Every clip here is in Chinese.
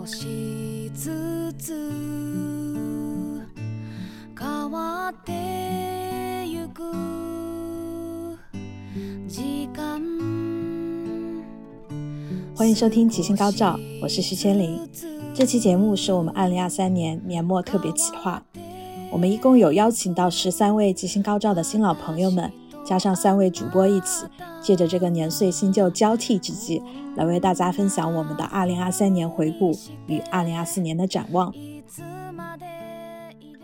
少しずつ変わってゆく時間欢迎收听《吉星高照》，我是徐千灵。这期节目是我们二零二三年年末特别企划，我们一共有邀请到十三位吉星高照的新老朋友们，加上三位主播一起， 借着这个年岁新旧交替之际，来为大家分享我们的二零二三年回顾与二零二四年的展望。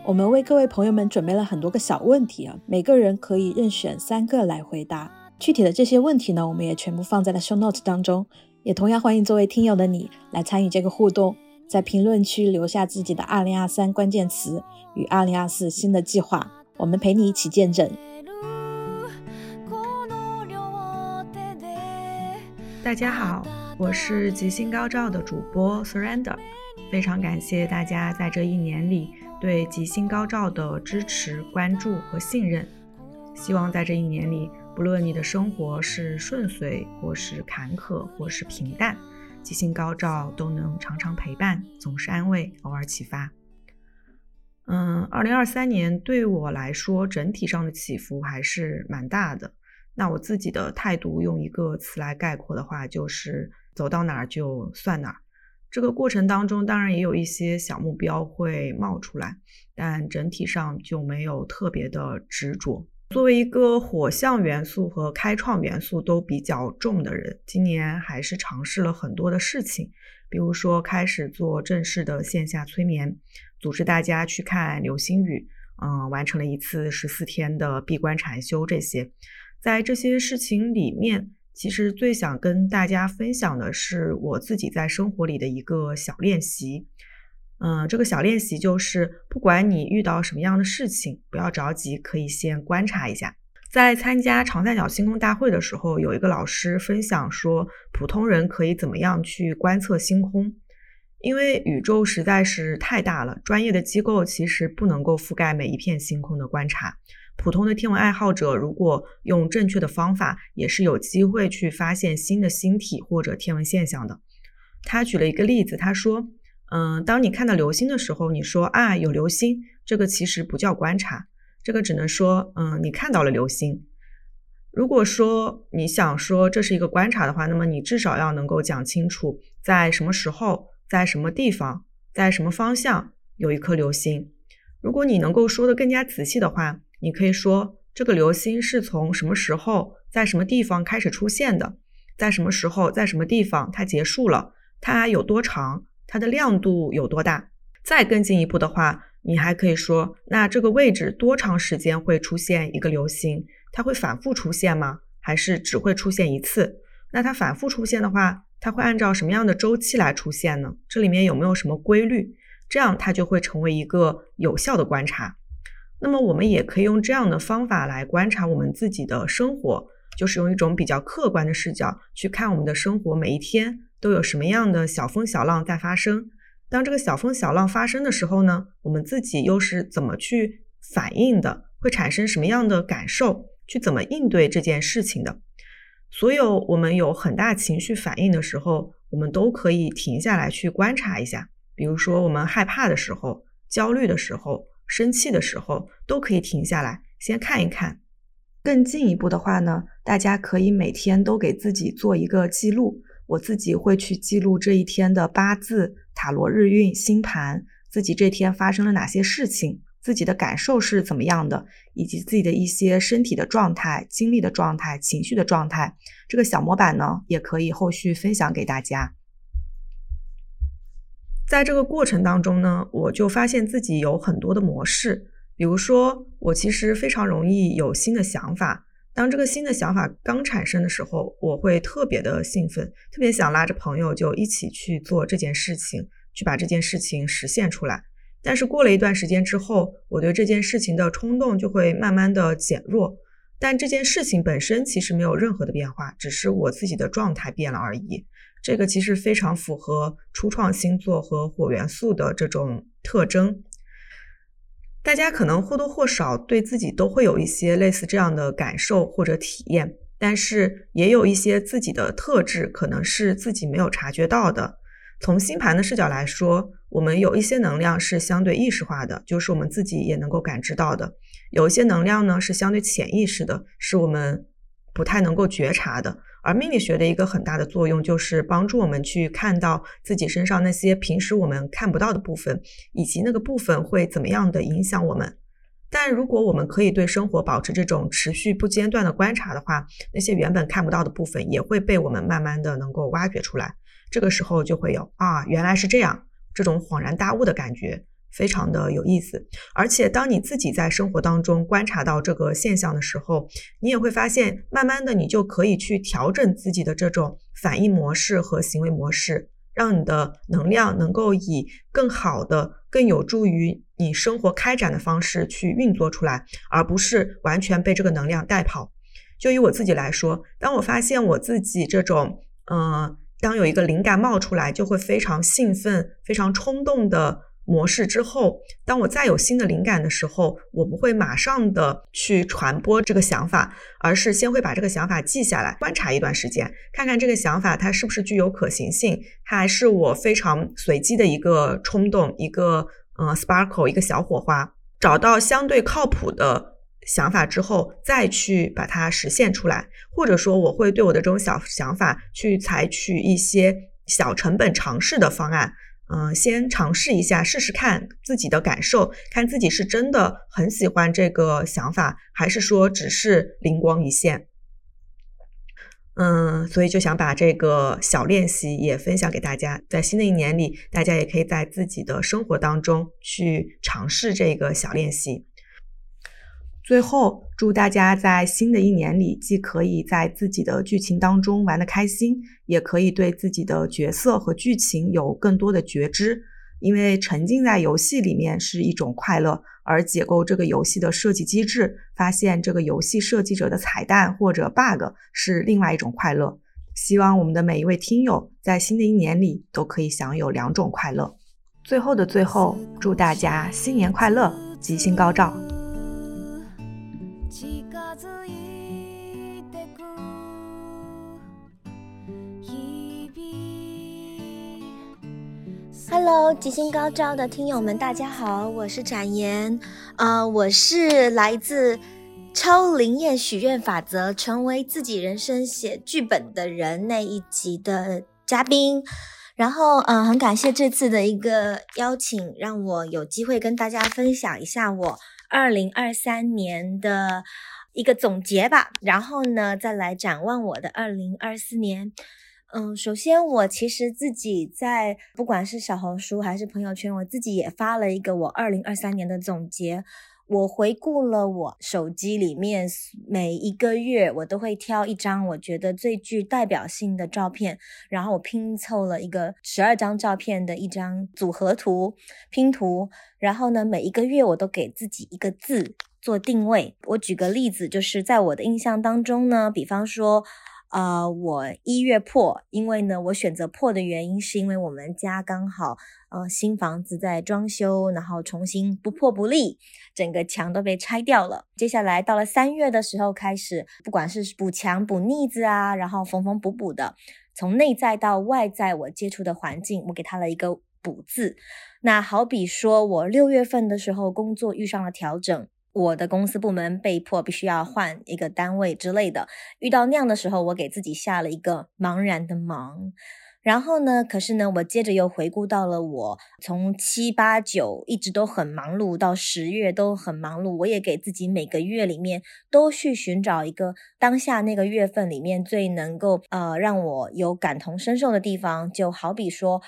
我们为各位朋友们准备了很多个小问题啊，每个人可以任选三个来回答。具体的这些问题呢，我们也全部放在了 show note 当中，也同样欢迎作为听友的你来参与这个互动，在评论区留下自己的二零二三关键词与二零二四新的计划，我们陪你一起见证。大家好，我是吉星高照的主播 Surrender，非常感谢大家在这一年里对吉星高照的支持、关注和信任。希望在这一年里，不论你的生活是顺遂，或是坎坷，或是平淡，吉星高照都能常常陪伴，总是安慰，偶尔启发。嗯，二零二三年对我来说，整体上的起伏还是蛮大的。那我自己的态度用一个词来概括的话，就是走到哪儿就算哪儿。这个过程当中，当然也有一些小目标会冒出来，但整体上就没有特别的执着。作为一个火象元素和开创元素都比较重的人，今年还是尝试了很多的事情，比如说开始做正式的线下催眠，组织大家去看流星雨，嗯，完成了一次十四天的闭关禅修，这些。在这些事情里面，其实最想跟大家分享的是我自己在生活里的一个小练习。嗯，这个小练习就是，不管你遇到什么样的事情，不要着急，可以先观察一下。在参加长三角星空大会的时候，有一个老师分享说，普通人可以怎么样去观测星空？因为宇宙实在是太大了，专业的机构其实不能够覆盖每一片星空的观察。普通的天文爱好者，如果用正确的方法，也是有机会去发现新的星体或者天文现象的。他举了一个例子，他说：“嗯，当你看到流星的时候，你说啊有流星，这个其实不叫观察，这个只能说嗯你看到了流星。如果说你想说这是一个观察的话，那么你至少要能够讲清楚在什么时候、在什么地方、在什么方向有一颗流星。如果你能够说的更加仔细的话。”你可以说这个流星是从什么时候在什么地方开始出现的，在什么时候在什么地方它结束了，它有多长，它的亮度有多大。再更进一步的话，你还可以说，那这个位置多长时间会出现一个流星？它会反复出现吗？还是只会出现一次？那它反复出现的话，它会按照什么样的周期来出现呢？这里面有没有什么规律？这样它就会成为一个有效的观察。那么我们也可以用这样的方法来观察我们自己的生活，就是用一种比较客观的视角去看我们的生活，每一天都有什么样的小风小浪在发生。当这个小风小浪发生的时候呢，我们自己又是怎么去反应的？会产生什么样的感受？去怎么应对这件事情的？所有我们有很大情绪反应的时候，我们都可以停下来去观察一下。比如说我们害怕的时候，焦虑的时候。生气的时候都可以停下来，先看一看。更进一步的话呢，大家可以每天都给自己做一个记录。我自己会去记录这一天的八字、塔罗日运、星盘，自己这天发生了哪些事情，自己的感受是怎么样的，以及自己的一些身体的状态、精力的状态、情绪的状态。这个小模板呢，也可以后续分享给大家。在这个过程当中呢，我就发现自己有很多的模式。比如说，我其实非常容易有新的想法。当这个新的想法刚产生的时候，我会特别的兴奋，特别想拉着朋友就一起去做这件事情，去把这件事情实现出来。但是过了一段时间之后，我对这件事情的冲动就会慢慢的减弱。但这件事情本身其实没有任何的变化，只是我自己的状态变了而已。这个其实非常符合初创星座和火元素的这种特征。大家可能或多或少对自己都会有一些类似这样的感受或者体验，但是也有一些自己的特质可能是自己没有察觉到的。从星盘的视角来说，我们有一些能量是相对意识化的，就是我们自己也能够感知到的；有一些能量呢是相对潜意识的，是我们不太能够觉察的。而命理学的一个很大的作用，就是帮助我们去看到自己身上那些平时我们看不到的部分，以及那个部分会怎么样的影响我们。但如果我们可以对生活保持这种持续不间断的观察的话，那些原本看不到的部分也会被我们慢慢的能够挖掘出来。这个时候就会有啊，原来是这样，这种恍然大悟的感觉，非常的有意思。而且当你自己在生活当中观察到这个现象的时候，你也会发现，慢慢的你就可以去调整自己的这种反应模式和行为模式。让你的能量能够以更好的、更有助于你生活开展的方式去运作出来，而不是完全被这个能量带跑。就以我自己来说，当我发现我自己这种，嗯，当有一个灵感冒出来，就会非常兴奋、非常冲动的。模式之后，当我再有新的灵感的时候，我不会马上的去传播这个想法，而是先会把这个想法记下来，观察一段时间，看看这个想法它是不是具有可行性，它还是我非常随机的一个冲动，一个呃 sparkle，一个小火花。找到相对靠谱的想法之后，再去把它实现出来，或者说我会对我的这种小想法去采取一些小成本尝试的方案。嗯，先尝试一下，试试看自己的感受，看自己是真的很喜欢这个想法，还是说只是灵光一现。嗯，所以就想把这个小练习也分享给大家，在新的一年里，大家也可以在自己的生活当中去尝试这个小练习。最后，祝大家在新的一年里，既可以在自己的剧情当中玩得开心，也可以对自己的角色和剧情有更多的觉知。因为沉浸在游戏里面是一种快乐，而解构这个游戏的设计机制，发现这个游戏设计者的彩蛋或者 bug 是另外一种快乐。希望我们的每一位听友在新的一年里都可以享有两种快乐。最后的最后，祝大家新年快乐，吉星高照。Hello，吉星高照的听友们，大家好，我是展颜，呃，我是来自超灵验许愿法则，成为自己人生写剧本的人那一集的嘉宾。然后，嗯，很感谢这次的一个邀请，让我有机会跟大家分享一下我二零二三年的一个总结吧。然后呢，再来展望我的二零二四年。嗯，首先我其实自己在不管是小红书还是朋友圈，我自己也发了一个我二零二三年的总结。我回顾了我手机里面每一个月，我都会挑一张我觉得最具代表性的照片，然后我拼凑了一个十二张照片的一张组合图拼图。然后呢，每一个月我都给自己一个字做定位。我举个例子，就是在我的印象当中呢，比方说。呃，我一月破，因为呢，我选择破的原因是因为我们家刚好呃新房子在装修，然后重新不破不立，整个墙都被拆掉了。接下来到了三月的时候开始，不管是补墙补腻子啊，然后缝缝补补的，从内在到外在我接触的环境，我给它了一个补字。那好比说我六月份的时候工作遇上了调整。我的公司部门被迫必须要换一个单位之类的，遇到那样的时候，我给自己下了一个茫然的茫。然后呢，可是呢，我接着又回顾到了我从七八九一直都很忙碌，到十月都很忙碌。我也给自己每个月里面都去寻找一个当下那个月份里面最能够呃让我有感同身受的地方，就好比说。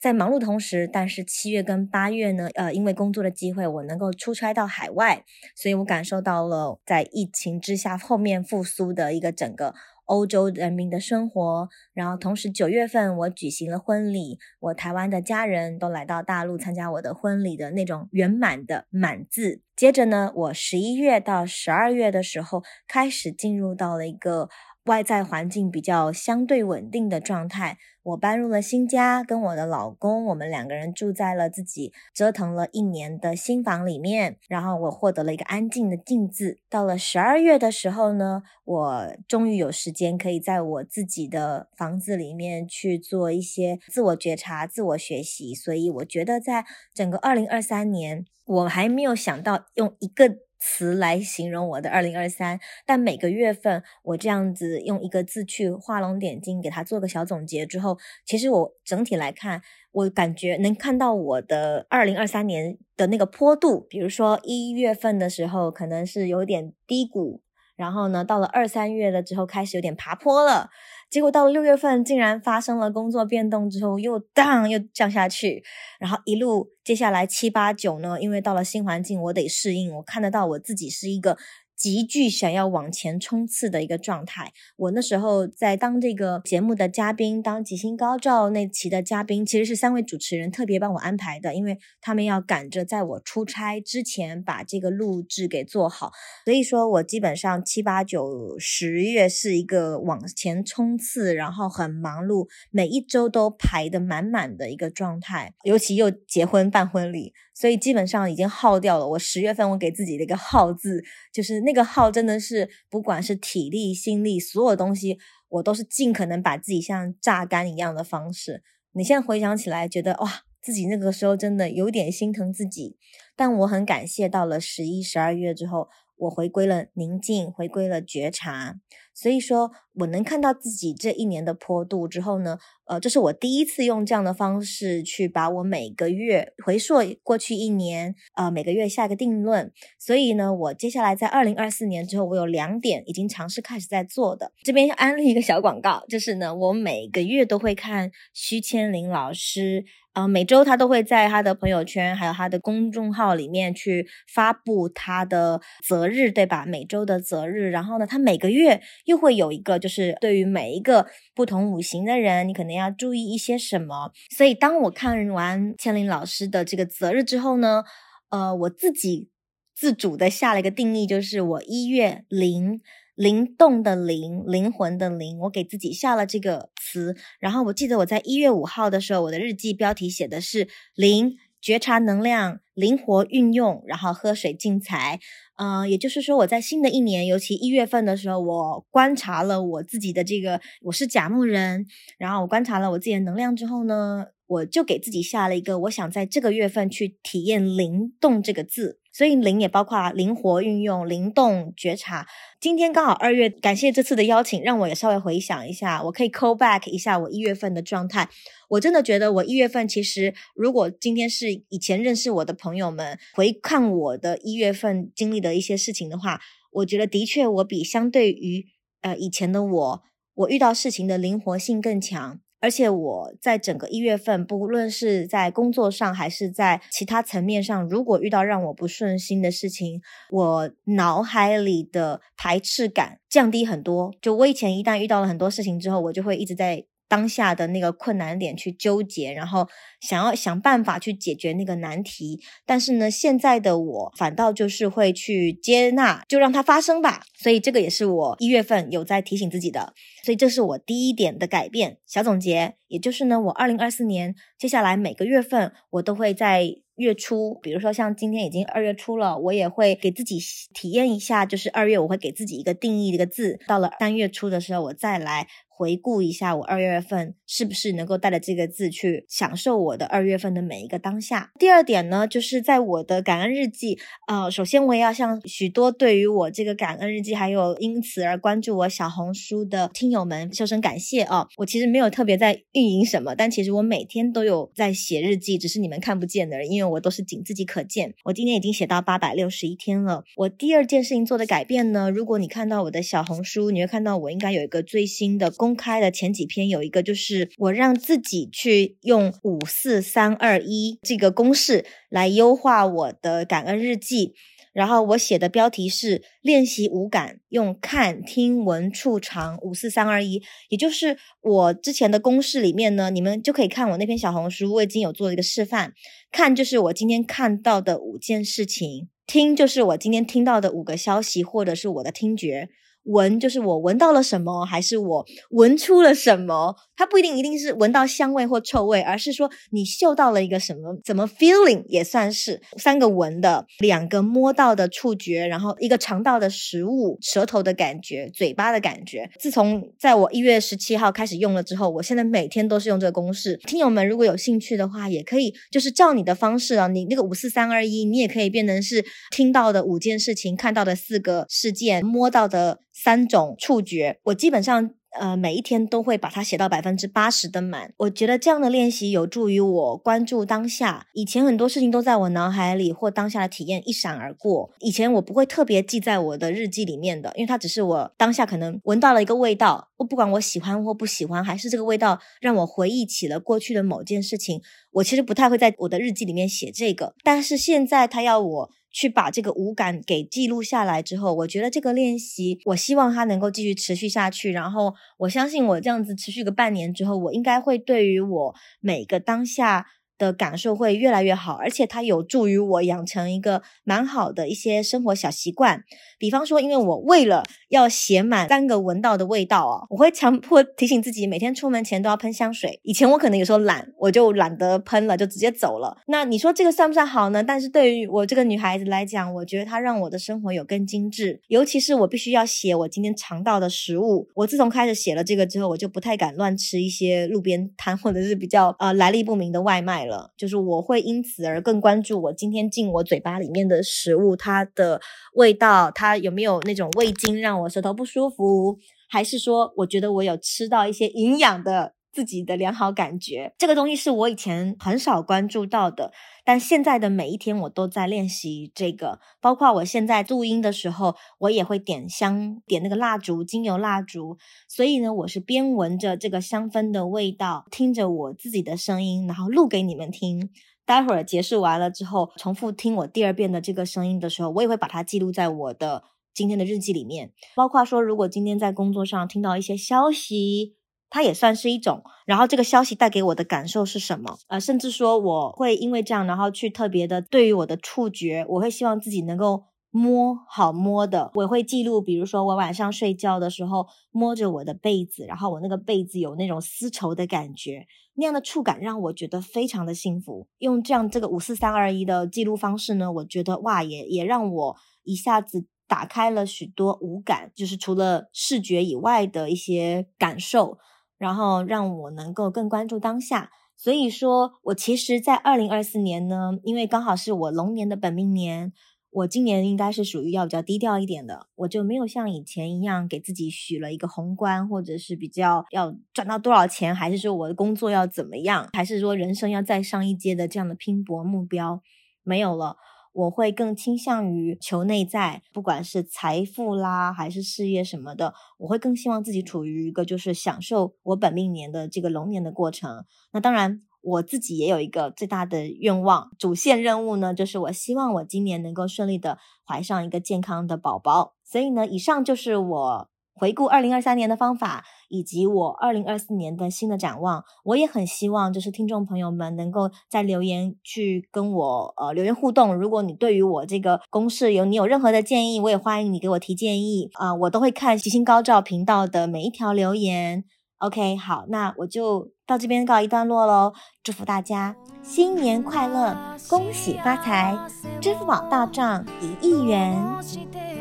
在忙碌同时，但是七月跟八月呢，呃，因为工作的机会，我能够出差到海外，所以我感受到了在疫情之下后面复苏的一个整个欧洲人民的生活。然后同时九月份我举行了婚礼，我台湾的家人都来到大陆参加我的婚礼的那种圆满的满字。接着呢，我十一月到十二月的时候开始进入到了一个。外在环境比较相对稳定的状态。我搬入了新家，跟我的老公，我们两个人住在了自己折腾了一年的新房里面。然后我获得了一个安静的静字。到了十二月的时候呢，我终于有时间可以在我自己的房子里面去做一些自我觉察、自我学习。所以我觉得，在整个二零二三年，我还没有想到用一个。词来形容我的二零二三，但每个月份我这样子用一个字去画龙点睛，给它做个小总结之后，其实我整体来看，我感觉能看到我的二零二三年的那个坡度。比如说一月份的时候，可能是有点低谷，然后呢，到了二三月了之后，开始有点爬坡了。结果到了六月份，竟然发生了工作变动之后，又当又降下去，然后一路接下来七八九呢，因为到了新环境，我得适应。我看得到我自己是一个。极具想要往前冲刺的一个状态。我那时候在当这个节目的嘉宾，当吉星高照那期的嘉宾，其实是三位主持人特别帮我安排的，因为他们要赶着在我出差之前把这个录制给做好。所以说我基本上七八九十月是一个往前冲刺，然后很忙碌，每一周都排得满满的一个状态。尤其又结婚办婚礼，所以基本上已经耗掉了。我十月份我给自己的一个耗字就是。那个耗真的是，不管是体力、心力，所有东西，我都是尽可能把自己像榨干一样的方式。你现在回想起来，觉得哇，自己那个时候真的有点心疼自己。但我很感谢，到了十一、十二月之后。我回归了宁静，回归了觉察，所以说我能看到自己这一年的坡度之后呢，呃，这是我第一次用这样的方式去把我每个月回溯过去一年，呃，每个月下一个定论。所以呢，我接下来在二零二四年之后，我有两点已经尝试开始在做的。这边要安利一个小广告，就是呢，我每个月都会看徐千林老师。呃，每周他都会在他的朋友圈还有他的公众号里面去发布他的择日，对吧？每周的择日，然后呢，他每个月又会有一个，就是对于每一个不同五行的人，你可能要注意一些什么。所以，当我看完千灵老师的这个择日之后呢，呃，我自己自主的下了一个定义，就是我一月零。灵动的灵，灵魂的灵，我给自己下了这个词。然后我记得我在一月五号的时候，我的日记标题写的是“灵觉察能量，灵活运用，然后喝水进财”。呃，也就是说，我在新的一年，尤其一月份的时候，我观察了我自己的这个，我是甲木人，然后我观察了我自己的能量之后呢，我就给自己下了一个，我想在这个月份去体验“灵动”这个字。所以灵也包括灵活运用、灵动觉察。今天刚好二月，感谢这次的邀请，让我也稍微回想一下，我可以 call back 一下我一月份的状态。我真的觉得我一月份其实，如果今天是以前认识我的朋友们回看我的一月份经历的一些事情的话，我觉得的确我比相对于呃以前的我，我遇到事情的灵活性更强。而且我在整个一月份，不论是在工作上还是在其他层面上，如果遇到让我不顺心的事情，我脑海里的排斥感降低很多。就我以前一旦遇到了很多事情之后，我就会一直在。当下的那个困难点去纠结，然后想要想办法去解决那个难题。但是呢，现在的我反倒就是会去接纳，就让它发生吧。所以这个也是我一月份有在提醒自己的。所以这是我第一点的改变。小总结，也就是呢，我二零二四年接下来每个月份，我都会在月初，比如说像今天已经二月初了，我也会给自己体验一下，就是二月我会给自己一个定义一个字。到了三月初的时候，我再来。回顾一下我二月份是不是能够带着这个字去享受我的二月份的每一个当下。第二点呢，就是在我的感恩日记，呃，首先我也要向许多对于我这个感恩日记还有因此而关注我小红书的听友们说声感谢啊！我其实没有特别在运营什么，但其实我每天都有在写日记，只是你们看不见的，因为我都是仅自己可见。我今天已经写到八百六十一天了。我第二件事情做的改变呢，如果你看到我的小红书，你会看到我应该有一个最新的。公开的前几篇有一个，就是我让自己去用五四三二一这个公式来优化我的感恩日记，然后我写的标题是练习五感，用看、听、闻、触、尝五四三二一，也就是我之前的公式里面呢，你们就可以看我那篇小红书，我已经有做了一个示范。看就是我今天看到的五件事情，听就是我今天听到的五个消息，或者是我的听觉。闻就是我闻到了什么，还是我闻出了什么？它不一定一定是闻到香味或臭味，而是说你嗅到了一个什么，怎么 feeling 也算是三个闻的，两个摸到的触觉，然后一个尝到的食物，舌头的感觉，嘴巴的感觉。自从在我一月十七号开始用了之后，我现在每天都是用这个公式。听友们如果有兴趣的话，也可以就是照你的方式啊，你那个五四三二一，你也可以变成是听到的五件事情，看到的四个事件，摸到的三种触觉。我基本上。呃，每一天都会把它写到百分之八十的满。我觉得这样的练习有助于我关注当下。以前很多事情都在我脑海里或当下的体验一闪而过。以前我不会特别记在我的日记里面的，因为它只是我当下可能闻到了一个味道，我不管我喜欢或不喜欢，还是这个味道让我回忆起了过去的某件事情。我其实不太会在我的日记里面写这个，但是现在他要我。去把这个五感给记录下来之后，我觉得这个练习，我希望它能够继续持续下去。然后我相信我这样子持续个半年之后，我应该会对于我每个当下。的感受会越来越好，而且它有助于我养成一个蛮好的一些生活小习惯。比方说，因为我为了要写满三个闻到的味道啊，我会强迫提醒自己每天出门前都要喷香水。以前我可能有时候懒，我就懒得喷了，就直接走了。那你说这个算不算好呢？但是对于我这个女孩子来讲，我觉得它让我的生活有更精致。尤其是我必须要写我今天尝到的食物。我自从开始写了这个之后，我就不太敢乱吃一些路边摊或者是比较呃来历不明的外卖了。就是我会因此而更关注我今天进我嘴巴里面的食物，它的味道，它有没有那种味精让我舌头不舒服，还是说我觉得我有吃到一些营养的。自己的良好感觉，这个东西是我以前很少关注到的，但现在的每一天我都在练习这个。包括我现在录音的时候，我也会点香，点那个蜡烛，精油蜡烛。所以呢，我是边闻着这个香氛的味道，听着我自己的声音，然后录给你们听。待会儿结束完了之后，重复听我第二遍的这个声音的时候，我也会把它记录在我的今天的日记里面。包括说，如果今天在工作上听到一些消息。它也算是一种，然后这个消息带给我的感受是什么？呃，甚至说我会因为这样，然后去特别的对于我的触觉，我会希望自己能够摸好摸的，我会记录，比如说我晚上睡觉的时候摸着我的被子，然后我那个被子有那种丝绸的感觉，那样的触感让我觉得非常的幸福。用这样这个五四三二一的记录方式呢，我觉得哇，也也让我一下子打开了许多五感，就是除了视觉以外的一些感受。然后让我能够更关注当下，所以说我其实，在二零二四年呢，因为刚好是我龙年的本命年，我今年应该是属于要比较低调一点的，我就没有像以前一样给自己许了一个宏观，或者是比较要赚到多少钱，还是说我的工作要怎么样，还是说人生要再上一阶的这样的拼搏目标，没有了。我会更倾向于求内在，不管是财富啦，还是事业什么的，我会更希望自己处于一个就是享受我本命年的这个龙年的过程。那当然，我自己也有一个最大的愿望，主线任务呢，就是我希望我今年能够顺利的怀上一个健康的宝宝。所以呢，以上就是我。回顾二零二三年的方法，以及我二零二四年的新的展望，我也很希望就是听众朋友们能够在留言去跟我呃留言互动。如果你对于我这个公式有你有任何的建议，我也欢迎你给我提建议啊，我都会看吉星高照频道的每一条留言。OK，好，那我就到这边告一段落喽。祝福大家新年快乐，恭喜发财，支付宝到账一亿元。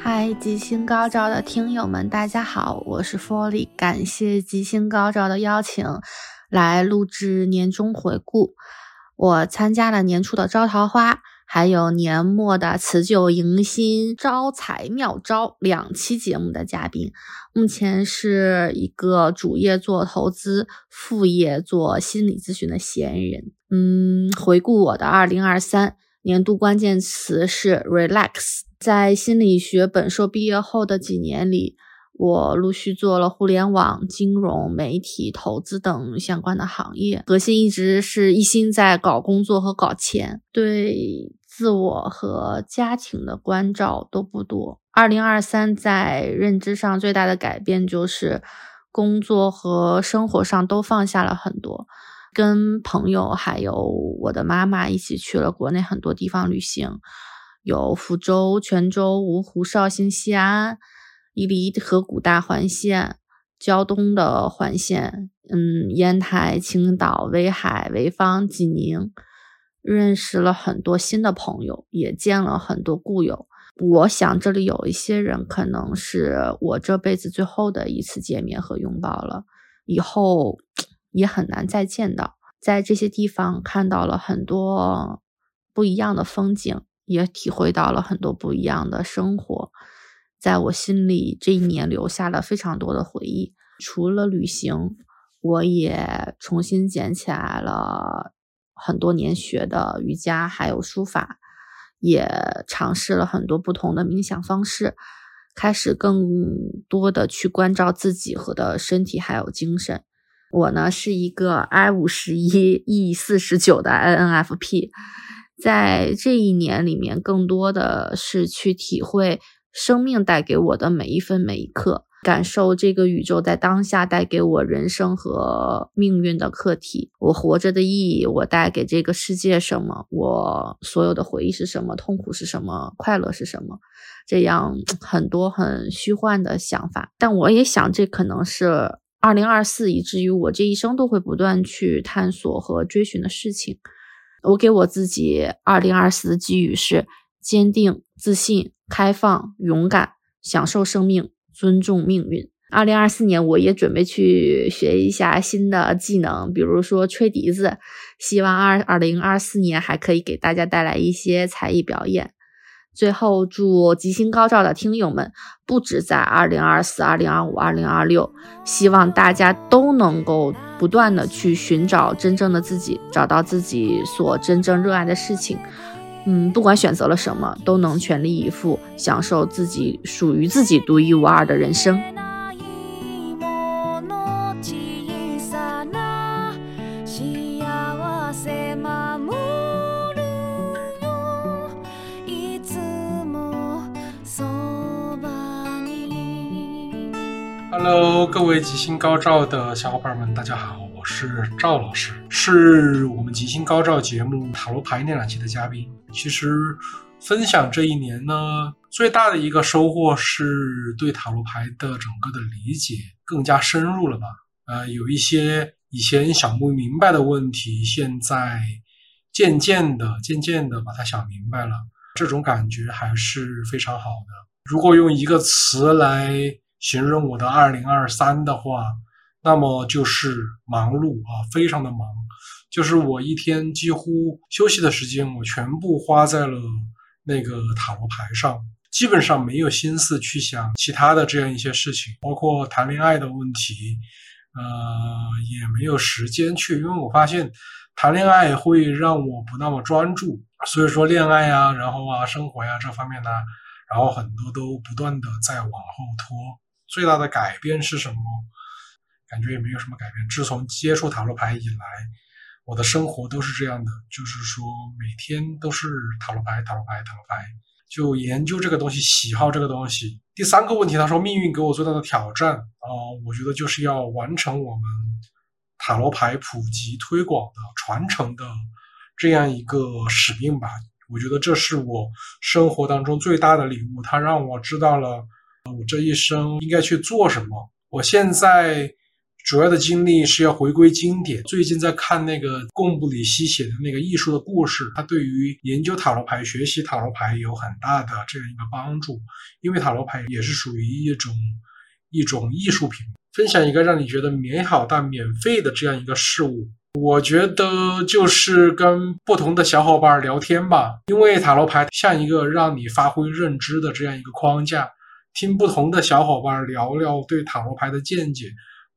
嗨，吉星高照的听友们，大家好，我是 Folly，感谢吉星高照的邀请，来录制年终回顾。我参加了年初的招桃花，还有年末的辞旧迎新、招财妙招两期节目的嘉宾。目前是一个主业做投资，副业做心理咨询的闲人。嗯，回顾我的二零二三年度关键词是 relax。在心理学本硕毕业后的几年里，我陆续做了互联网、金融、媒体、投资等相关的行业，核心一直是一心在搞工作和搞钱，对自我和家庭的关照都不多。二零二三在认知上最大的改变就是，工作和生活上都放下了很多。跟朋友还有我的妈妈一起去了国内很多地方旅行，有福州、泉州、芜湖、绍兴、西安、伊犁河谷大环线、胶东的环线，嗯，烟台、青岛、威海、潍坊、济宁，认识了很多新的朋友，也见了很多故友。我想这里有一些人可能是我这辈子最后的一次见面和拥抱了，以后也很难再见到。在这些地方看到了很多不一样的风景，也体会到了很多不一样的生活，在我心里这一年留下了非常多的回忆。除了旅行，我也重新捡起来了很多年学的瑜伽，还有书法。也尝试了很多不同的冥想方式，开始更多的去关照自己和的身体还有精神。我呢是一个 I 五十一 E 四十九的 INFP，在这一年里面，更多的是去体会生命带给我的每一分每一刻。感受这个宇宙在当下带给我人生和命运的课题，我活着的意义，我带给这个世界什么？我所有的回忆是什么？痛苦是什么？快乐是什么？这样 很多很虚幻的想法，但我也想，这可能是二零二四，以至于我这一生都会不断去探索和追寻的事情。我给我自己二零二四的寄语是：坚定、自信、开放、勇敢，享受生命。尊重命运。二零二四年，我也准备去学一下新的技能，比如说吹笛子。希望二二零二四年还可以给大家带来一些才艺表演。最后，祝吉星高照的听友们，不止在二零二四、二零二五、二零二六，希望大家都能够不断的去寻找真正的自己，找到自己所真正热爱的事情。嗯，不管选择了什么，都能全力以赴，享受自己属于自己独一无二的人生。Hello，各位吉星高照的小伙伴们，大家好。我是赵老师，是我们吉星高照节目塔罗牌那两期的嘉宾。其实分享这一年呢，最大的一个收获是对塔罗牌的整个的理解更加深入了吧？呃，有一些以前想不明白的问题，现在渐渐的、渐渐的把它想明白了，这种感觉还是非常好的。如果用一个词来形容我的二零二三的话，那么就是忙碌啊，非常的忙，就是我一天几乎休息的时间，我全部花在了那个塔罗牌上，基本上没有心思去想其他的这样一些事情，包括谈恋爱的问题，呃，也没有时间去，因为我发现谈恋爱会让我不那么专注，所以说恋爱呀，然后啊，生活呀这方面呢，然后很多都不断的在往后拖。最大的改变是什么？感觉也没有什么改变。自从接触塔罗牌以来，我的生活都是这样的，就是说每天都是塔罗牌、塔罗牌、塔罗牌，就研究这个东西，喜好这个东西。第三个问题，他说命运给我最大的挑战啊，我觉得就是要完成我们塔罗牌普及推广的传承的这样一个使命吧。我觉得这是我生活当中最大的礼物，它让我知道了我这一生应该去做什么。我现在。主要的精力是要回归经典。最近在看那个贡布里希写的那个艺术的故事，它对于研究塔罗牌、学习塔罗牌有很大的这样一个帮助。因为塔罗牌也是属于一种一种艺术品。分享一个让你觉得美好但免费的这样一个事物，我觉得就是跟不同的小伙伴聊天吧。因为塔罗牌像一个让你发挥认知的这样一个框架，听不同的小伙伴聊聊对塔罗牌的见解。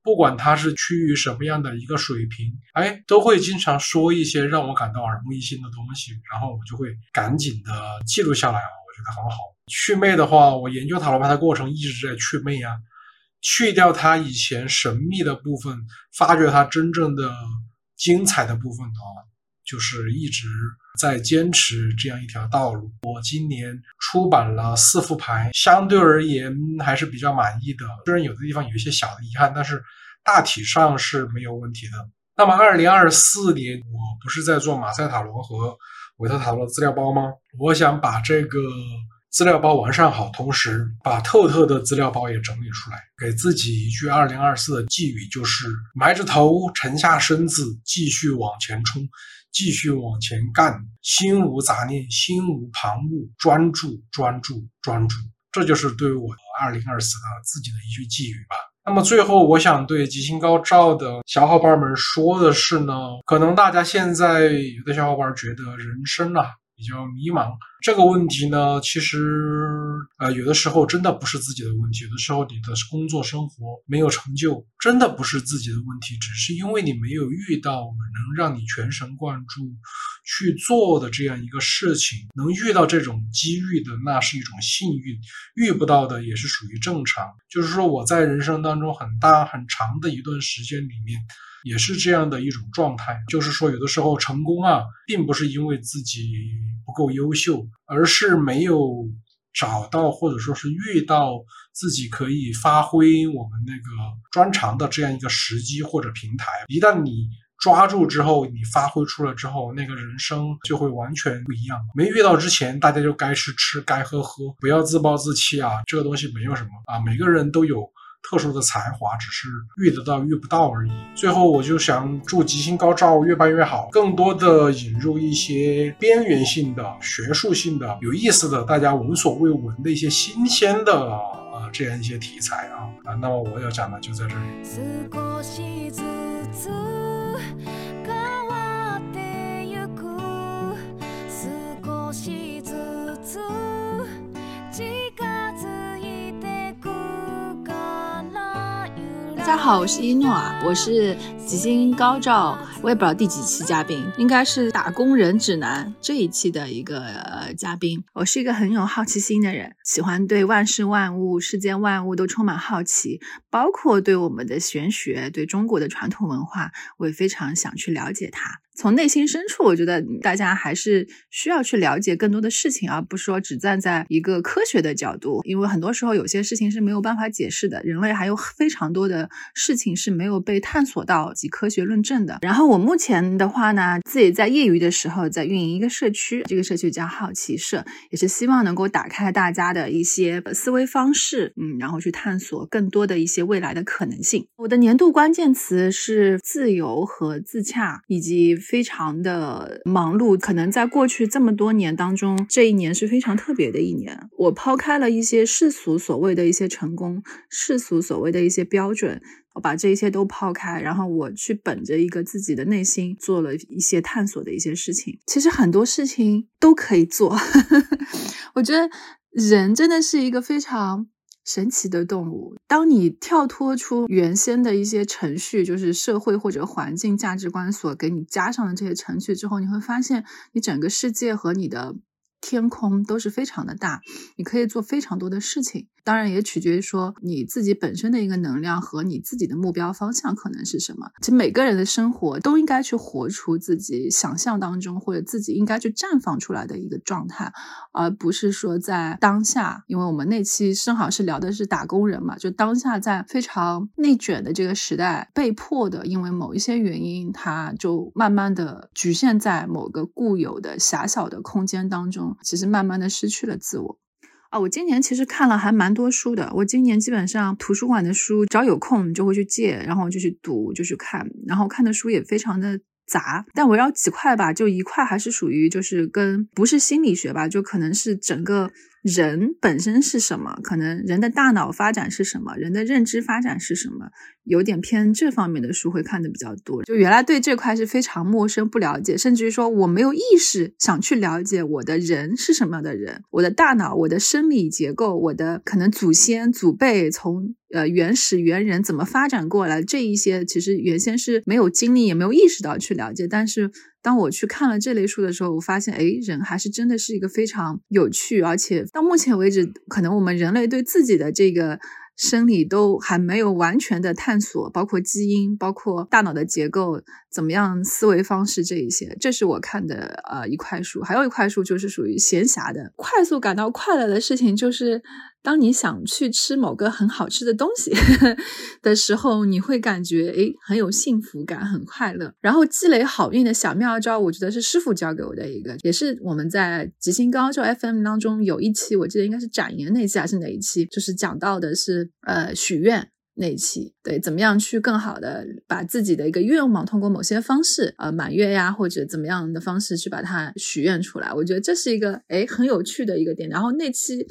不管他是趋于什么样的一个水平，哎，都会经常说一些让我感到耳目一新的东西，然后我就会赶紧的记录下来啊，我觉得很好。去魅的话，我研究塔罗牌的过程一直在去魅啊，去掉它以前神秘的部分，发掘它真正的精彩的部分啊，就是一直在坚持这样一条道路。我今年出版了四副牌，相对而言还是比较满意的，虽然有的地方有一些小的遗憾，但是。大体上是没有问题的。那么，二零二四年我不是在做马赛塔罗和维特塔罗资料包吗？我想把这个资料包完善好，同时把特特的资料包也整理出来，给自己一句二零二四的寄语，就是埋着头，沉下身子，继续往前冲，继续往前干，心无杂念，心无旁骛，专注，专注，专注。这就是对我二零二四的自己的一句寄语吧。那么最后，我想对吉星高照的小伙伴们说的是呢，可能大家现在有的小伙伴觉得人生啊比较迷茫。这个问题呢，其实呃，有的时候真的不是自己的问题，有的时候你的工作生活没有成就，真的不是自己的问题，只是因为你没有遇到能让你全神贯注去做的这样一个事情，能遇到这种机遇的，那是一种幸运；遇不到的也是属于正常。就是说，我在人生当中很大很长的一段时间里面。也是这样的一种状态，就是说，有的时候成功啊，并不是因为自己不够优秀，而是没有找到或者说是遇到自己可以发挥我们那个专长的这样一个时机或者平台。一旦你抓住之后，你发挥出了之后，那个人生就会完全不一样。没遇到之前，大家就该吃吃，该喝喝，不要自暴自弃啊，这个东西没有什么啊，每个人都有。特殊的才华，只是遇得到遇不到而已。最后，我就想祝吉星高照越办越好，更多的引入一些边缘性的、学术性的、有意思的、大家闻所未闻的一些新鲜的呃这样一些题材啊啊。那么我要讲的就在这里。大家好，我是一诺啊，我是吉星高照，我也不知道第几期嘉宾，应该是打工人指南这一期的一个嘉宾。我是一个很有好奇心的人，喜欢对万事万物、世间万物都充满好奇，包括对我们的玄学、对中国的传统文化，我也非常想去了解它。从内心深处，我觉得大家还是需要去了解更多的事情，而不是说只站在一个科学的角度。因为很多时候有些事情是没有办法解释的，人类还有非常多的事情是没有被探索到及科学论证的。然后我目前的话呢，自己在业余的时候在运营一个社区，这个社区叫好奇社，也是希望能够打开大家的一些思维方式，嗯，然后去探索更多的一些未来的可能性。我的年度关键词是自由和自洽，以及。非常的忙碌，可能在过去这么多年当中，这一年是非常特别的一年。我抛开了一些世俗所谓的一些成功，世俗所谓的一些标准，我把这一切都抛开，然后我去本着一个自己的内心做了一些探索的一些事情。其实很多事情都可以做，我觉得人真的是一个非常。神奇的动物，当你跳脱出原先的一些程序，就是社会或者环境价值观所给你加上的这些程序之后，你会发现，你整个世界和你的天空都是非常的大，你可以做非常多的事情。当然也取决于说你自己本身的一个能量和你自己的目标方向可能是什么。其实每个人的生活都应该去活出自己想象当中或者自己应该去绽放出来的一个状态，而不是说在当下。因为我们那期正好是聊的是打工人嘛，就当下在非常内卷的这个时代，被迫的因为某一些原因，他就慢慢的局限在某个固有的狭小的空间当中，其实慢慢的失去了自我。啊，我今年其实看了还蛮多书的。我今年基本上图书馆的书，只要有空就会去借，然后就去读，就去看。然后看的书也非常的杂，但围绕几块吧，就一块还是属于就是跟不是心理学吧，就可能是整个。人本身是什么？可能人的大脑发展是什么？人的认知发展是什么？有点偏这方面的书会看的比较多。就原来对这块是非常陌生、不了解，甚至于说我没有意识想去了解我的人是什么样的人，我的大脑、我的生理结构、我的可能祖先、祖辈从呃原始猿人怎么发展过来，这一些其实原先是没有经历也没有意识到去了解，但是。当我去看了这类书的时候，我发现，哎，人还是真的是一个非常有趣，而且到目前为止，可能我们人类对自己的这个生理都还没有完全的探索，包括基因，包括大脑的结构，怎么样思维方式这一些，这是我看的呃一块书。还有一块书就是属于闲暇的，快速感到快乐的事情，就是当你想去吃某个很好吃的东西 的时候，你会感觉诶很有幸福感，很快乐。然后积累好运的小妙招，我觉得是师傅教给我的一个，也是我们在吉星高照 FM 当中有一期，我记得应该是展言那期还是哪一期，就是讲到的是呃许愿。那一期对，怎么样去更好的把自己的一个愿望通过某些方式，呃，满月呀或者怎么样的方式去把它许愿出来？我觉得这是一个哎很有趣的一个点。然后那期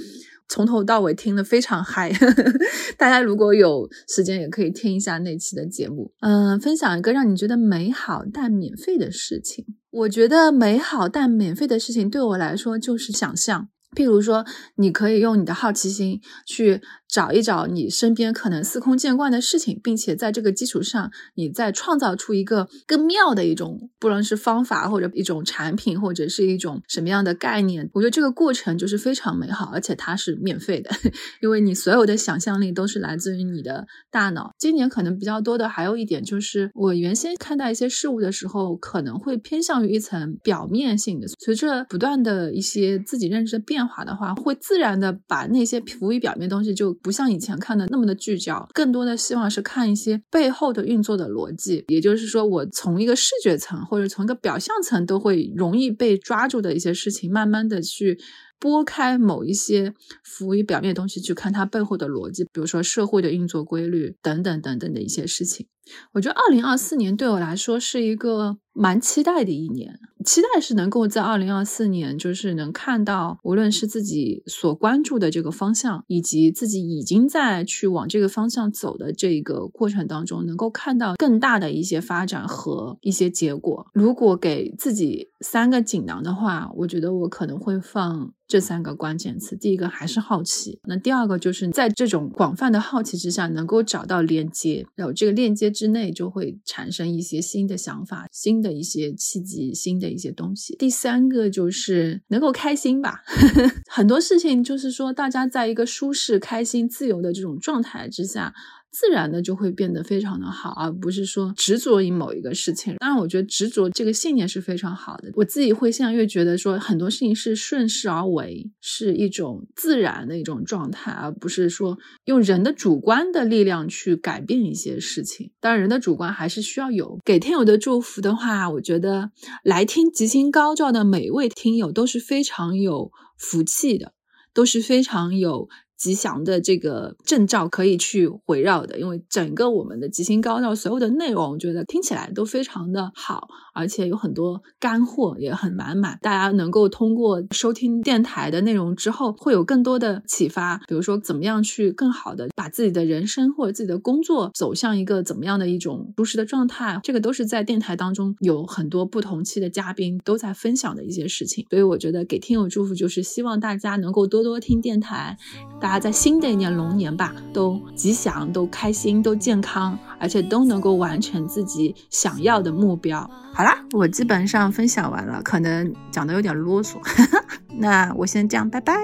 从头到尾听得非常嗨，大家如果有时间也可以听一下那期的节目。嗯，分享一个让你觉得美好但免费的事情。我觉得美好但免费的事情对我来说就是想象，譬如说，你可以用你的好奇心去。找一找你身边可能司空见惯的事情，并且在这个基础上，你再创造出一个更妙的一种，不论是方法或者一种产品，或者是一种什么样的概念，我觉得这个过程就是非常美好，而且它是免费的，因为你所有的想象力都是来自于你的大脑。今年可能比较多的还有一点就是，我原先看待一些事物的时候，可能会偏向于一层表面性的，随着不断的一些自己认知的变化的话，会自然的把那些浮于表面东西就。不像以前看的那么的聚焦，更多的希望是看一些背后的运作的逻辑。也就是说，我从一个视觉层或者从一个表象层都会容易被抓住的一些事情，慢慢的去。拨开某一些浮于表面的东西，去看它背后的逻辑，比如说社会的运作规律等等等等的一些事情。我觉得二零二四年对我来说是一个蛮期待的一年，期待是能够在二零二四年，就是能看到，无论是自己所关注的这个方向，以及自己已经在去往这个方向走的这个过程当中，能够看到更大的一些发展和一些结果。如果给自己三个锦囊的话，我觉得我可能会放。这三个关键词，第一个还是好奇，那第二个就是在这种广泛的好奇之下，能够找到链接，有这个链接之内就会产生一些新的想法、新的一些契机、新的一些东西。第三个就是能够开心吧，很多事情就是说，大家在一个舒适、开心、自由的这种状态之下。自然的就会变得非常的好，而不是说执着于某一个事情。当然，我觉得执着这个信念是非常好的。我自己会现在越觉得说很多事情是顺势而为，是一种自然的一种状态，而不是说用人的主观的力量去改变一些事情。当然，人的主观还是需要有。给听友的祝福的话，我觉得来听吉星高照的每位听友都是非常有福气的，都是非常有。吉祥的这个证照可以去围绕的，因为整个我们的吉星高照所有的内容，我觉得听起来都非常的好，而且有很多干货也很满满。大家能够通过收听电台的内容之后，会有更多的启发，比如说怎么样去更好的把自己的人生或者自己的工作走向一个怎么样的一种舒适的状态，这个都是在电台当中有很多不同期的嘉宾都在分享的一些事情。所以我觉得给听友祝福就是希望大家能够多多听电台。大家在新的一年龙年吧，都吉祥，都开心，都健康，而且都能够完成自己想要的目标。好啦，我基本上分享完了，可能讲的有点啰嗦，那我先这样，拜拜。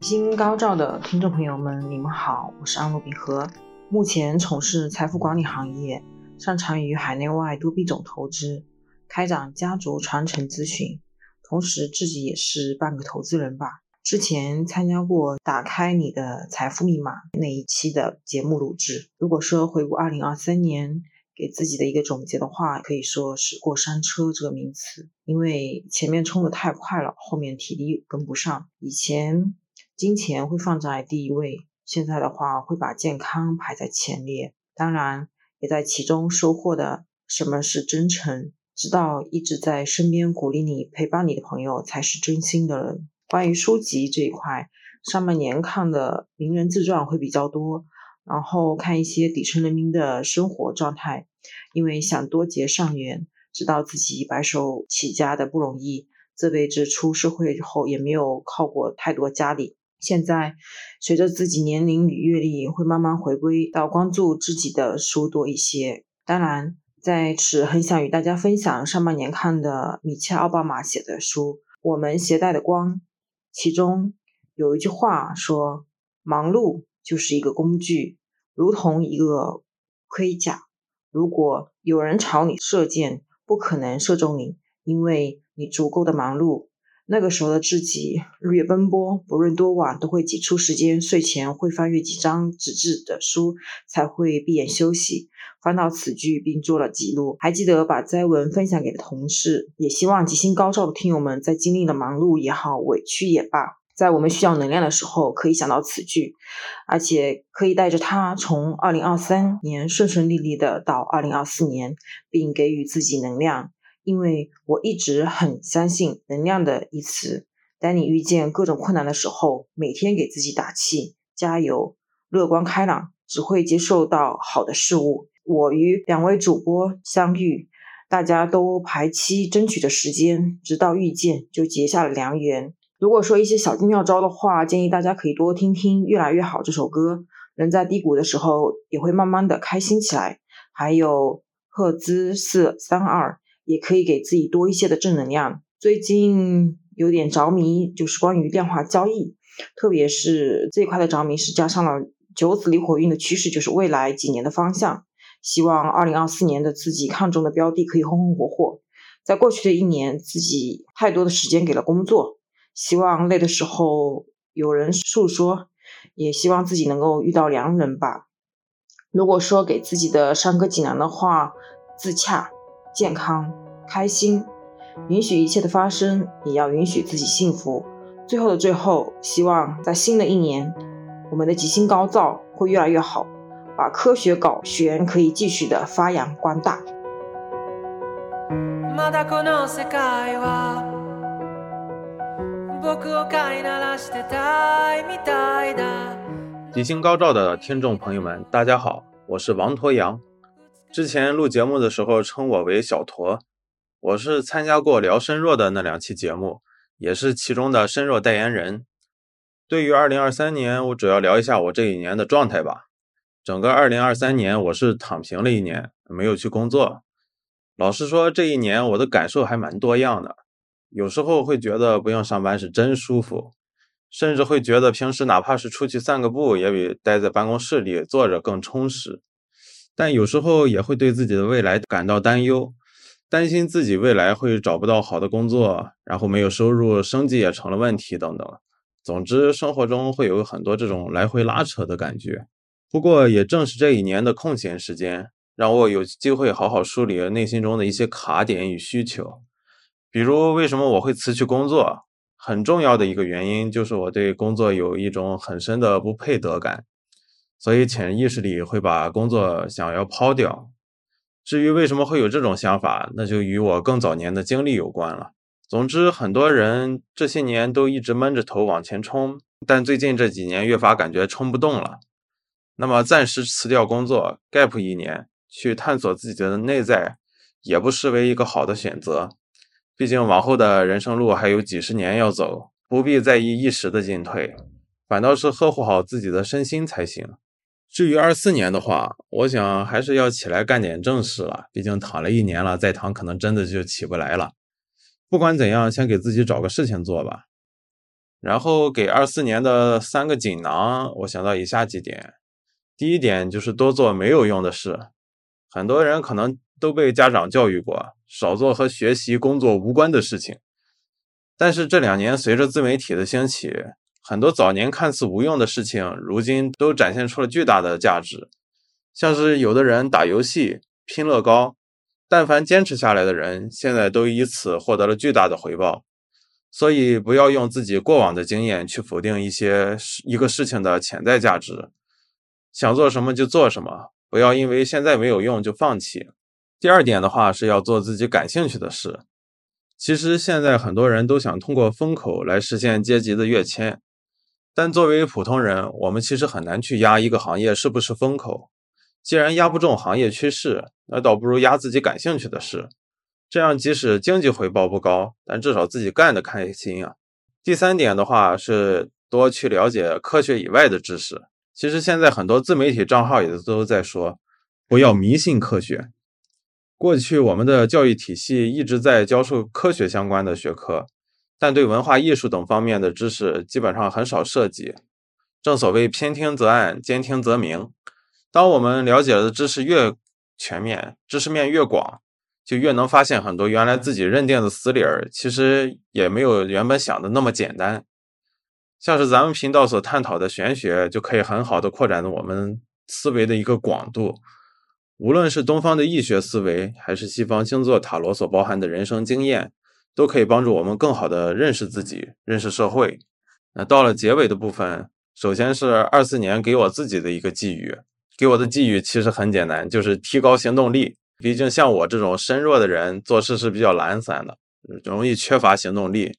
新高照的听众朋友们，你们好，我是安陆秉和，目前从事财富管理行业，擅长于海内外多币种投资，开展家族传承咨询，同时自己也是半个投资人吧。之前参加过《打开你的财富密码》那一期的节目录制。如果说回顾二零二三年，给自己的一个总结的话，可以说是过山车这个名词，因为前面冲的太快了，后面体力跟不上。以前。金钱会放在第一位，现在的话会把健康排在前列。当然，也在其中收获的什么是真诚，知道一直在身边鼓励你、陪伴你的朋友才是真心的人。关于书籍这一块，上半年看的名人自传会比较多，然后看一些底层人民的生活状态，因为想多结善缘，知道自己白手起家的不容易，这辈子出社会后也没有靠过太多家里。现在，随着自己年龄与阅历，会慢慢回归到关注自己的书多一些。当然，在此很想与大家分享上半年看的米切尔·奥巴马写的书，我们携带的光。其中有一句话说：“忙碌就是一个工具，如同一个盔甲。如果有人朝你射箭，不可能射中你，因为你足够的忙碌。”那个时候的自己，日夜奔波，不论多晚，都会挤出时间，睡前会翻阅几张纸质的书，才会闭眼休息，翻到此句，并做了记录。还记得把摘文分享给同事，也希望吉星高照的听友们，在经历了忙碌也好，委屈也罢，在我们需要能量的时候，可以想到此句，而且可以带着它，从二零二三年顺顺利利的到二零二四年，并给予自己能量。因为我一直很相信能量的一词。当你遇见各种困难的时候，每天给自己打气，加油，乐观开朗，只会接受到好的事物。我与两位主播相遇，大家都排期争取的时间，直到遇见就结下了良缘。如果说一些小妙招的话，建议大家可以多听听《越来越好》这首歌，人在低谷的时候也会慢慢的开心起来。还有赫兹四三二。也可以给自己多一些的正能量。最近有点着迷，就是关于量化交易，特别是这一块的着迷是加上了九子离火运的趋势，就是未来几年的方向。希望二零二四年的自己看中的标的可以红红火火。在过去的一年，自己太多的时间给了工作，希望累的时候有人诉说，也希望自己能够遇到良人吧。如果说给自己的三个锦囊的话，自洽。健康、开心，允许一切的发生，也要允许自己幸福。最后的最后，希望在新的一年，我们的吉星高照会越来越好，把科学搞学可以继续的发扬光大。吉星高照的听众朋友们，大家好，我是王驼阳。之前录节目的时候称我为小驼，我是参加过聊身弱的那两期节目，也是其中的身弱代言人。对于二零二三年，我主要聊一下我这一年的状态吧。整个二零二三年我是躺平了一年，没有去工作。老实说，这一年我的感受还蛮多样的。有时候会觉得不用上班是真舒服，甚至会觉得平时哪怕是出去散个步，也比待在办公室里坐着更充实。但有时候也会对自己的未来感到担忧，担心自己未来会找不到好的工作，然后没有收入，生计也成了问题等等。总之，生活中会有很多这种来回拉扯的感觉。不过，也正是这一年的空闲时间，让我有机会好好梳理内心中的一些卡点与需求。比如，为什么我会辞去工作？很重要的一个原因就是我对工作有一种很深的不配得感。所以潜意识里会把工作想要抛掉。至于为什么会有这种想法，那就与我更早年的经历有关了。总之，很多人这些年都一直闷着头往前冲，但最近这几年越发感觉冲不动了。那么暂时辞掉工作，gap 一年，去探索自己的内在，也不失为一个好的选择。毕竟往后的人生路还有几十年要走，不必在意一时的进退，反倒是呵护好自己的身心才行。至于二四年的话，我想还是要起来干点正事了。毕竟躺了一年了，再躺可能真的就起不来了。不管怎样，先给自己找个事情做吧。然后给二四年的三个锦囊，我想到以下几点：第一点就是多做没有用的事。很多人可能都被家长教育过，少做和学习、工作无关的事情。但是这两年随着自媒体的兴起，很多早年看似无用的事情，如今都展现出了巨大的价值。像是有的人打游戏、拼乐高，但凡坚持下来的人，现在都以此获得了巨大的回报。所以，不要用自己过往的经验去否定一些一个事情的潜在价值。想做什么就做什么，不要因为现在没有用就放弃。第二点的话，是要做自己感兴趣的事。其实现在很多人都想通过风口来实现阶级的跃迁。但作为普通人，我们其实很难去压一个行业是不是风口。既然压不中行业趋势，那倒不如压自己感兴趣的事。这样即使经济回报不高，但至少自己干的开心啊。第三点的话是多去了解科学以外的知识。其实现在很多自媒体账号也都在说，不要迷信科学。过去我们的教育体系一直在教授科学相关的学科。但对文化艺术等方面的知识基本上很少涉及。正所谓偏听则暗，兼听则明。当我们了解的知识越全面，知识面越广，就越能发现很多原来自己认定的死理儿，其实也没有原本想的那么简单。像是咱们频道所探讨的玄学，就可以很好的扩展我们思维的一个广度。无论是东方的易学思维，还是西方星座塔罗所包含的人生经验，都可以帮助我们更好的认识自己，认识社会。那到了结尾的部分。首先是二四年给我自己的一个寄语，给我的寄语其实很简单，就是提高行动力。毕竟像我这种身弱的人，做事是比较懒散的，容易缺乏行动力。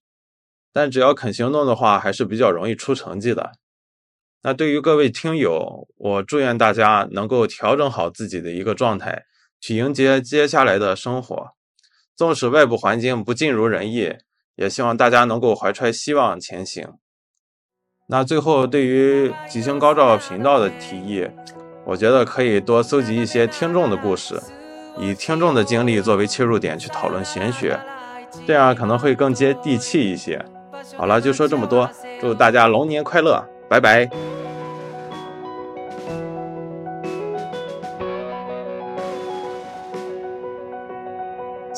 但只要肯行动的话，还是比较容易出成绩的。那对于各位听友，我祝愿大家能够调整好自己的一个状态，去迎接接下来的生活。纵使外部环境不尽如人意，也希望大家能够怀揣希望前行。那最后，对于吉星高照频道的提议，我觉得可以多搜集一些听众的故事，以听众的经历作为切入点去讨论玄学，这样可能会更接地气一些。好了，就说这么多，祝大家龙年快乐，拜拜。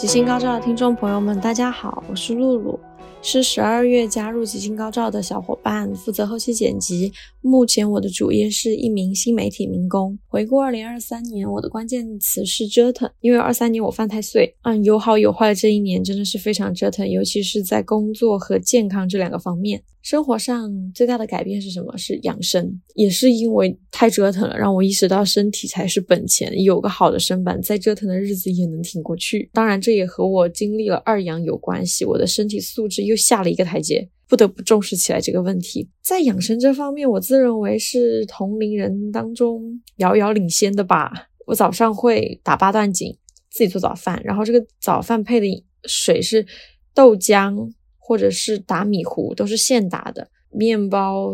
吉星高照的听众朋友们，大家好，我是露露。是十二月加入吉星高照的小伙伴，负责后期剪辑。目前我的主业是一名新媒体民工。回顾二零二三年，我的关键词是折腾，因为二三年我犯太岁，嗯，有好有坏。这一年真的是非常折腾，尤其是在工作和健康这两个方面。生活上最大的改变是什么？是养生，也是因为太折腾了，让我意识到身体才是本钱。有个好的身板，再折腾的日子也能挺过去。当然，这也和我经历了二阳有关系，我的身体素质又下了一个台阶，不得不重视起来这个问题。在养生这方面，我自认为是同龄人当中遥遥领先的吧。我早上会打八段锦，自己做早饭，然后这个早饭配的水是豆浆。或者是打米糊都是现打的，面包、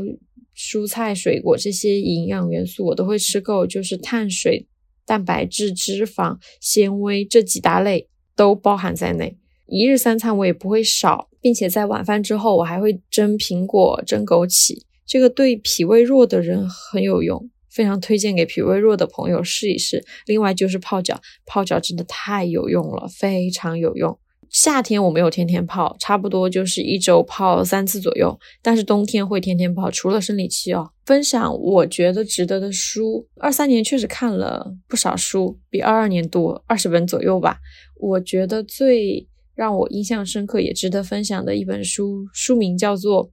蔬菜、水果这些营养元素我都会吃够，就是碳水、蛋白质、脂肪、纤维这几大类都包含在内。一日三餐我也不会少，并且在晚饭之后我还会蒸苹果、蒸枸杞，这个对脾胃弱的人很有用，非常推荐给脾胃弱的朋友试一试。另外就是泡脚，泡脚真的太有用了，非常有用。夏天我没有天天泡，差不多就是一周泡三次左右。但是冬天会天天泡，除了生理期哦。分享我觉得值得的书，二三年确实看了不少书，比二二年多二十本左右吧。我觉得最让我印象深刻也值得分享的一本书，书名叫做《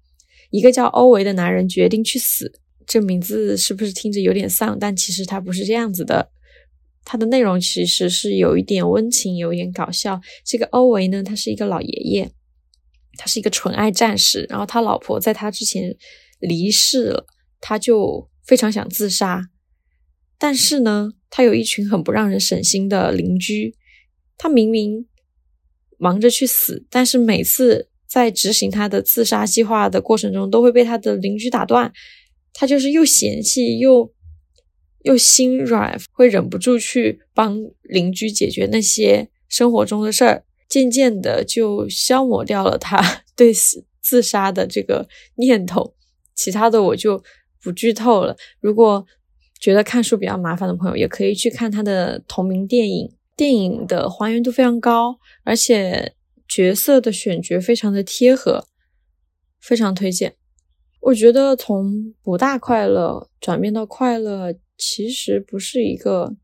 一个叫欧维的男人决定去死》。这名字是不是听着有点丧？但其实它不是这样子的。它的内容其实是有一点温情，有一点搞笑。这个欧维呢，他是一个老爷爷，他是一个纯爱战士。然后他老婆在他之前离世了，他就非常想自杀。但是呢，他有一群很不让人省心的邻居。他明明忙着去死，但是每次在执行他的自杀计划的过程中，都会被他的邻居打断。他就是又嫌弃又。又心软，会忍不住去帮邻居解决那些生活中的事儿，渐渐的就消磨掉了他 对死自杀的这个念头。其他的我就不剧透了。如果觉得看书比较麻烦的朋友，也可以去看他的同名电影，电影的还原度非常高，而且角色的选角非常的贴合，非常推荐。我觉得从不大快乐转变到快乐。其实不是一个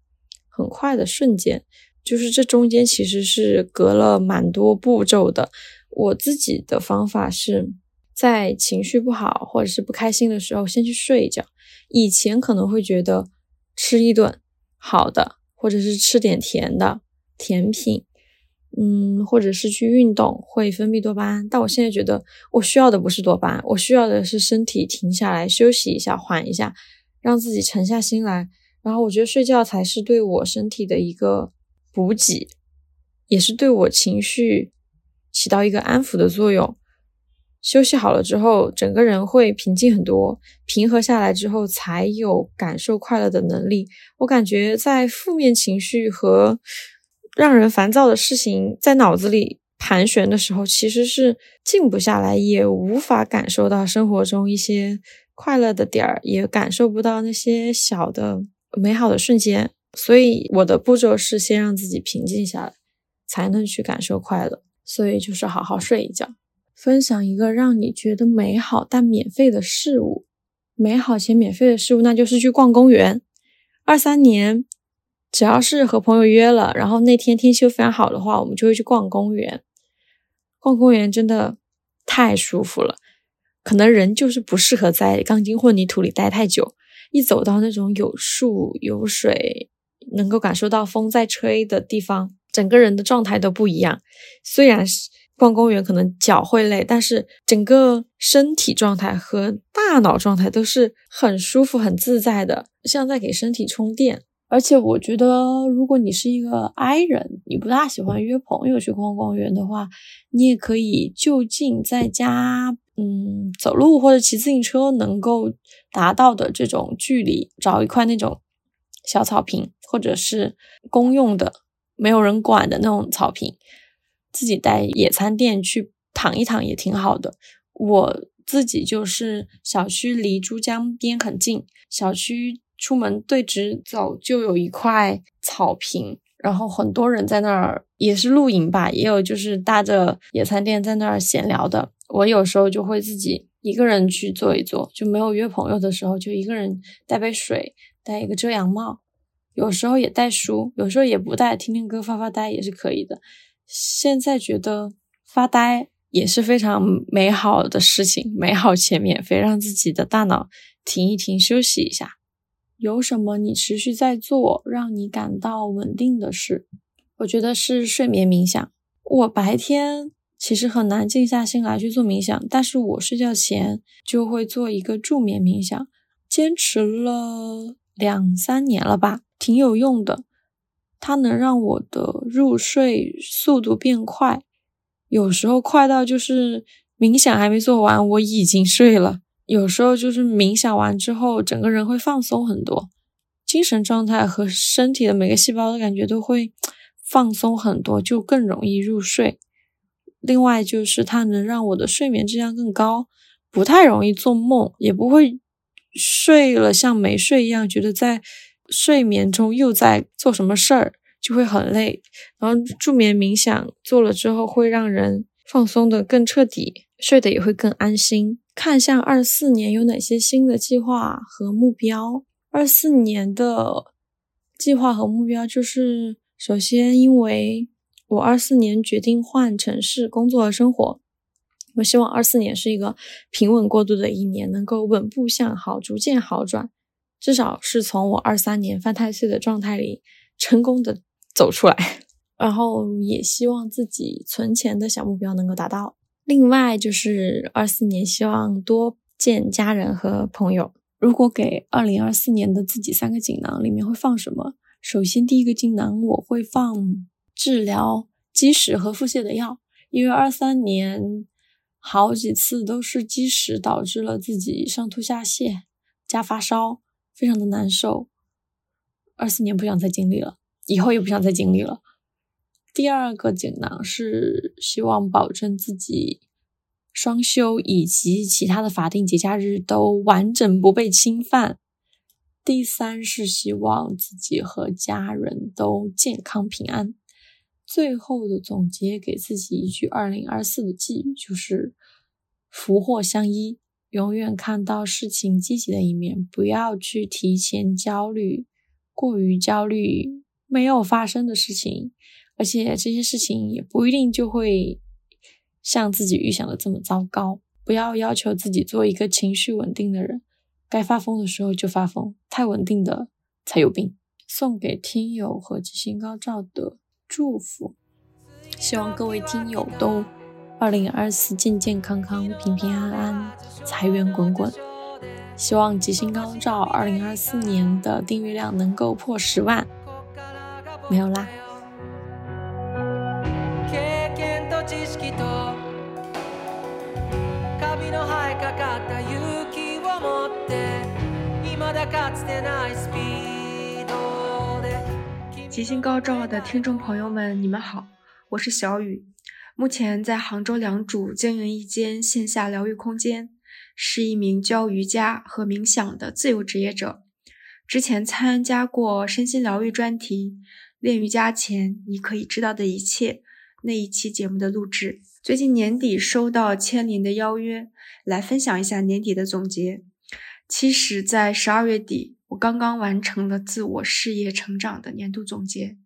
很快的瞬间，就是这中间其实是隔了蛮多步骤的。我自己的方法是在情绪不好或者是不开心的时候，先去睡一觉。以前可能会觉得吃一顿好的，或者是吃点甜的甜品，嗯，或者是去运动会分泌多巴胺。但我现在觉得，我需要的不是多巴胺，我需要的是身体停下来休息一下，缓一下。让自己沉下心来，然后我觉得睡觉才是对我身体的一个补给，也是对我情绪起到一个安抚的作用。休息好了之后，整个人会平静很多，平和下来之后，才有感受快乐的能力。我感觉在负面情绪和让人烦躁的事情在脑子里盘旋的时候，其实是静不下来，也无法感受到生活中一些快乐的点儿，也感受不到那些小的美好的瞬间。所以我的步骤是先让自己平静下来，才能去感受快乐。所以就是好好睡一觉。分享一个让你觉得美好但免费的事物，美好且免费的事物，那就是去逛公园。二三年。只要是和朋友约了，然后那天天气又非常好的话，我们就会去逛公园。逛公园真的太舒服了，可能人就是不适合在钢筋混凝土里待太久。一走到那种有树有水，能够感受到风在吹的地方，整个人的状态都不一样。虽然是逛公园可能脚会累，但是整个身体状态和大脑状态都是很舒服、很自在的，像在给身体充电。而且我觉得，如果你是一个 I 人，你不大喜欢约朋友去逛公园的话，你也可以就近在家，嗯，走路或者骑自行车能够达到的这种距离，找一块那种小草坪，或者是公用的、没有人管的那种草坪，自己带野餐垫去躺一躺也挺好的。我自己就是小区离珠江边很近，小区。出门对直走就有一块草坪，然后很多人在那儿也是露营吧，也有就是搭着野餐垫在那儿闲聊的。我有时候就会自己一个人去坐一坐，就没有约朋友的时候，就一个人带杯水，带一个遮阳帽，有时候也带书，有时候也不带，听听歌发发呆也是可以的。现在觉得发呆也是非常美好的事情，美好且免费，让自己的大脑停一停，休息一下。有什么你持续在做，让你感到稳定的事？我觉得是睡眠冥想。我白天其实很难静下心来去做冥想，但是我睡觉前就会做一个助眠冥想，坚持了两三年了吧，挺有用的。它能让我的入睡速度变快，有时候快到就是冥想还没做完，我已经睡了。有时候就是冥想完之后，整个人会放松很多，精神状态和身体的每个细胞的感觉都会 放松很多，就更容易入睡。另外就是它能让我的睡眠质量更高，不太容易做梦，也不会睡了像没睡一样，觉得在睡眠中又在做什么事儿，就会很累。然后助眠冥想做了之后，会让人放松的更彻底，睡得也会更安心。看向二四年有哪些新的计划和目标？二四年的计划和目标就是，首先，因为我二四年决定换城市工作和生活，我希望二四年是一个平稳过渡的一年，能够稳步向好，逐渐好转，至少是从我二三年犯太岁的状态里成功的走出来。然后也希望自己存钱的小目标能够达到。另外就是二四年，希望多见家人和朋友。如果给二零二四年的自己三个锦囊，里面会放什么？首先，第一个锦囊我会放治疗积食和腹泻的药，因为二三年好几次都是积食导致了自己上吐下泻加发烧，非常的难受。二四年不想再经历了，以后也不想再经历了。第二个锦囊是希望保证自己双休以及其他的法定节假日都完整不被侵犯。第三是希望自己和家人都健康平安。最后的总结给自己一句二零二四的寄语，就是福祸相依，永远看到事情积极的一面，不要去提前焦虑，过于焦虑没有发生的事情。而且这些事情也不一定就会像自己预想的这么糟糕。不要要求自己做一个情绪稳定的人，该发疯的时候就发疯，太稳定的才有病。送给听友和吉星高照的祝福，希望各位听友都二零二四健健康康、平平安安、财源滚滚。希望吉星高照二零二四年的订阅量能够破十万。没有啦。吉星高照的听众朋友们，你们好，我是小雨。目前在杭州良渚经营一间线下疗愈空间，是一名教瑜伽和冥想的自由职业者。之前参加过身心疗愈专题《练瑜伽前你可以知道的一切》那一期节目的录制。最近年底收到千灵的邀约，来分享一下年底的总结。其实，在十二月底，我刚刚完成了自我事业成长的年度总结。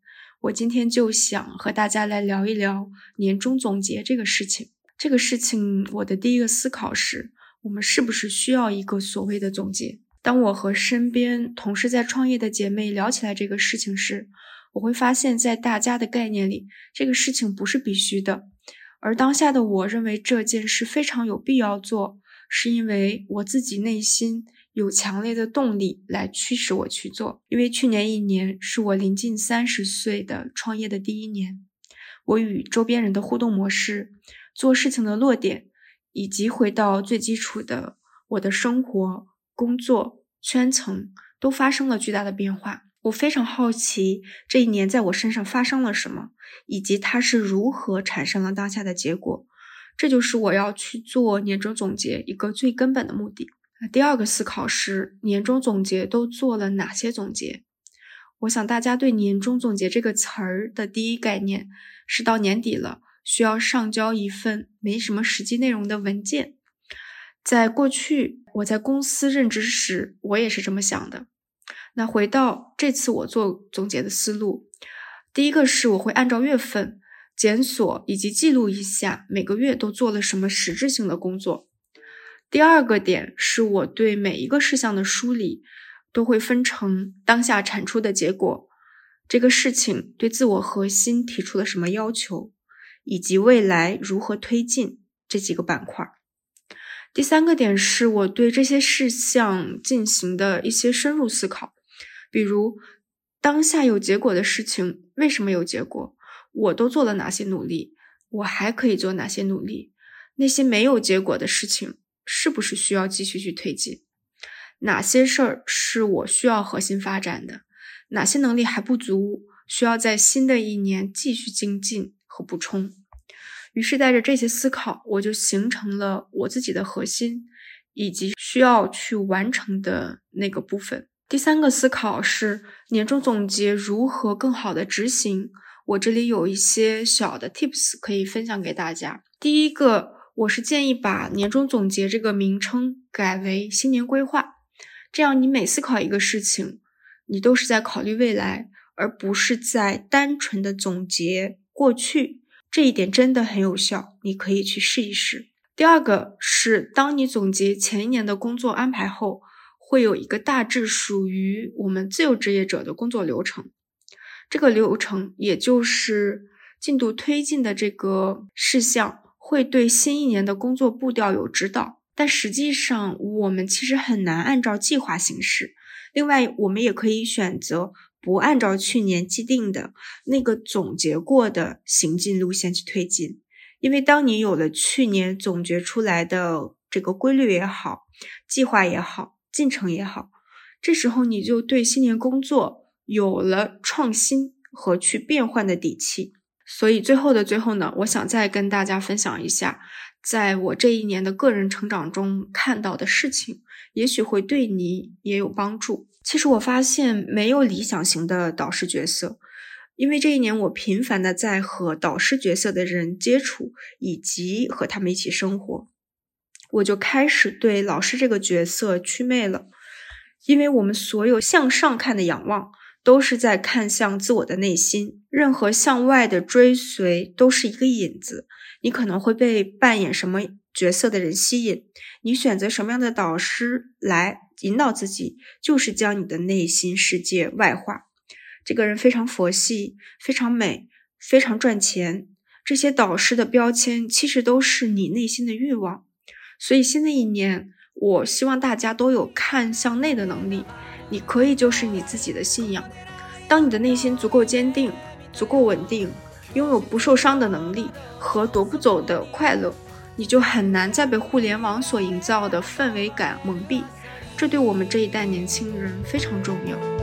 我今天就想和大家来聊一聊年终总结这个事情。这个事情，我的第一个思考是：我们是不是需要一个所谓的总结？当我和身边同事在创业的姐妹聊起来这个事情时，我会发现，在大家的概念里，这个事情不是必须的。而当下的我认为这件事非常有必要做，是因为我自己内心有强烈的动力来驱使我去做。因为去年一年是我临近三十岁的创业的第一年，我与周边人的互动模式、做事情的落点，以及回到最基础的我的生活、工作圈层，都发生了巨大的变化。我非常好奇这一年在我身上发生了什么，以及它是如何产生了当下的结果。这就是我要去做年终总结一个最根本的目的。第二个思考是年终总结都做了哪些总结？我想大家对年终总结这个词儿的第一概念是到年底了需要上交一份没什么实际内容的文件。在过去我在公司任职时，我也是这么想的。那回到这次我做总结的思路，第一个是我会按照月份检索以及记录一下每个月都做了什么实质性的工作。第二个点是我对每一个事项的梳理都会分成当下产出的结果，这个事情对自我核心提出了什么要求，以及未来如何推进这几个板块。第三个点是我对这些事项进行的一些深入思考。比如，当下有结果的事情为什么有结果？我都做了哪些努力？我还可以做哪些努力？那些没有结果的事情，是不是需要继续去推进？哪些事儿是我需要核心发展的？哪些能力还不足，需要在新的一年继续精进和补充？于是带着这些思考，我就形成了我自己的核心，以及需要去完成的那个部分。第三个思考是年终总结如何更好的执行。我这里有一些小的 tips 可以分享给大家。第一个，我是建议把年终总结这个名称改为新年规划，这样你每思考一个事情，你都是在考虑未来，而不是在单纯的总结过去。这一点真的很有效，你可以去试一试。第二个是，当你总结前一年的工作安排后。会有一个大致属于我们自由职业者的工作流程，这个流程也就是进度推进的这个事项，会对新一年的工作步调有指导。但实际上，我们其实很难按照计划行事。另外，我们也可以选择不按照去年既定的那个总结过的行进路线去推进，因为当你有了去年总结出来的这个规律也好，计划也好。进程也好，这时候你就对新年工作有了创新和去变换的底气。所以最后的最后呢，我想再跟大家分享一下，在我这一年的个人成长中看到的事情，也许会对你也有帮助。其实我发现没有理想型的导师角色，因为这一年我频繁的在和导师角色的人接触，以及和他们一起生活。我就开始对老师这个角色祛魅了，因为我们所有向上看的仰望，都是在看向自我的内心，任何向外的追随都是一个引子。你可能会被扮演什么角色的人吸引，你选择什么样的导师来引导自己，就是将你的内心世界外化。这个人非常佛系，非常美，非常赚钱，这些导师的标签其实都是你内心的欲望。所以新的一年，我希望大家都有看向内的能力。你可以就是你自己的信仰。当你的内心足够坚定、足够稳定，拥有不受伤的能力和夺不走的快乐，你就很难再被互联网所营造的氛围感蒙蔽。这对我们这一代年轻人非常重要。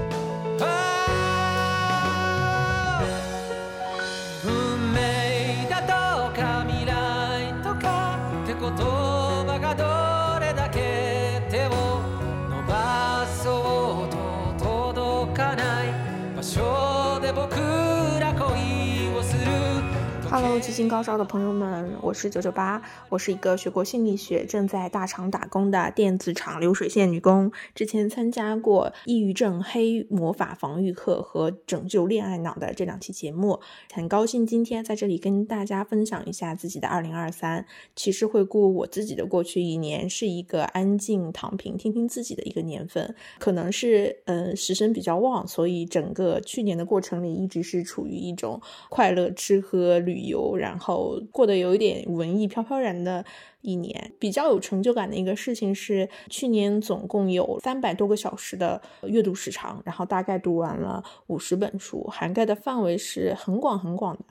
follow 星高烧的朋友们，我是九九八，我是一个学过心理学、正在大厂打工的电子厂流水线女工。之前参加过抑郁症黑魔法防御课和拯救恋爱脑的这两期节目，很高兴今天在这里跟大家分享一下自己的二零二三。其实回顾我自己的过去一年，是一个安静躺平、听听自己的一个年份。可能是嗯时神比较旺，所以整个去年的过程里一直是处于一种快乐、吃喝、旅游，然后过得有一点文艺、飘飘然的一年。比较有成就感的一个事情是，去年总共有三百多个小时的阅读时长，然后大概读完了五十本书，涵盖的范围是很广很广的。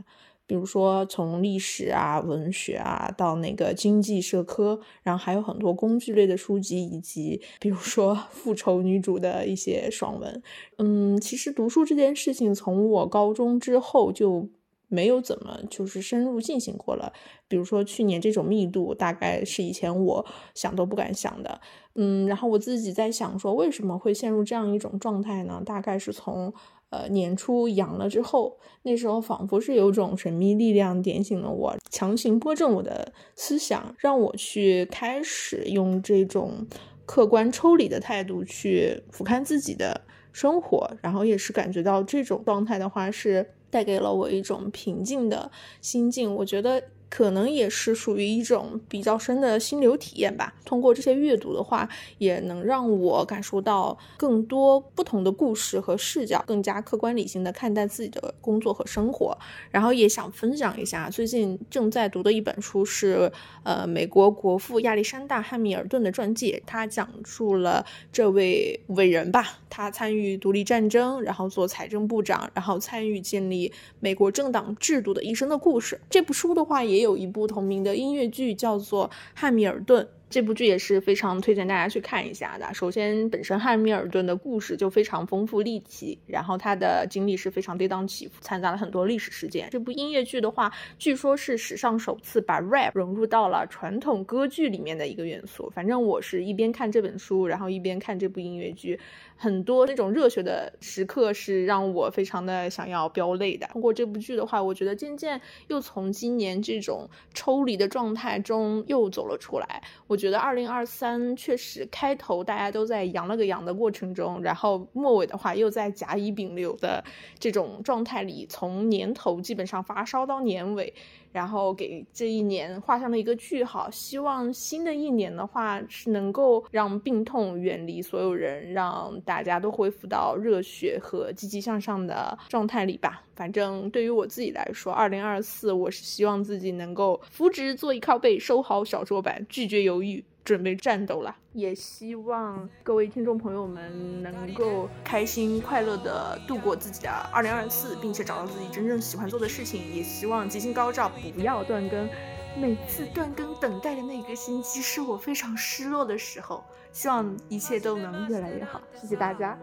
比如说从历史啊、文学啊到那个经济社科，然后还有很多工具类的书籍，以及比如说复仇女主的一些爽文。嗯，其实读书这件事情从我高中之后就没有怎么就是深入进行过了。比如说去年这种密度，大概是以前我想都不敢想的。嗯，然后我自己在想说，为什么会陷入这样一种状态呢？大概是从。呃，年初阳了之后，那时候仿佛是有种神秘力量点醒了我，强行拨正我的思想，让我去开始用这种客观抽离的态度去俯瞰自己的生活，然后也是感觉到这种状态的话，是带给了我一种平静的心境。我觉得。可能也是属于一种比较深的心流体验吧。通过这些阅读的话，也能让我感受到更多不同的故事和视角，更加客观理性的看待自己的工作和生活。然后也想分享一下，最近正在读的一本书是，呃，美国国父亚历山大·汉密尔顿的传记。他讲述了这位伟人吧，他参与独立战争，然后做财政部长，然后参与建立美国政党制度的一生的故事。这部书的话也。有一部同名的音乐剧，叫做《汉密尔顿》。这部剧也是非常推荐大家去看一下的。首先，本身汉密尔顿的故事就非常丰富立体，然后他的经历是非常跌宕起伏，掺杂了很多历史事件。这部音乐剧的话，据说是史上首次把 rap 融入到了传统歌剧里面的一个元素。反正我是一边看这本书，然后一边看这部音乐剧。很多那种热血的时刻是让我非常的想要飙泪的。通过这部剧的话，我觉得渐渐又从今年这种抽离的状态中又走了出来。我觉得二零二三确实开头大家都在阳了个阳的过程中，然后末尾的话又在甲乙丙流的这种状态里，从年头基本上发烧到年尾。然后给这一年画上了一个句号，希望新的一年的话是能够让病痛远离所有人，让大家都恢复到热血和积极向上的状态里吧。反正对于我自己来说，二零二四我是希望自己能够扶直坐椅靠背，收好小桌板，拒绝犹豫。准备战斗了，也希望各位听众朋友们能够开心快乐的度过自己的二零二四，并且找到自己真正喜欢做的事情。也希望吉星高照，不要断更。每次断更等待的那个星期，是我非常失落的时候。希望一切都能越来越好。谢谢大家。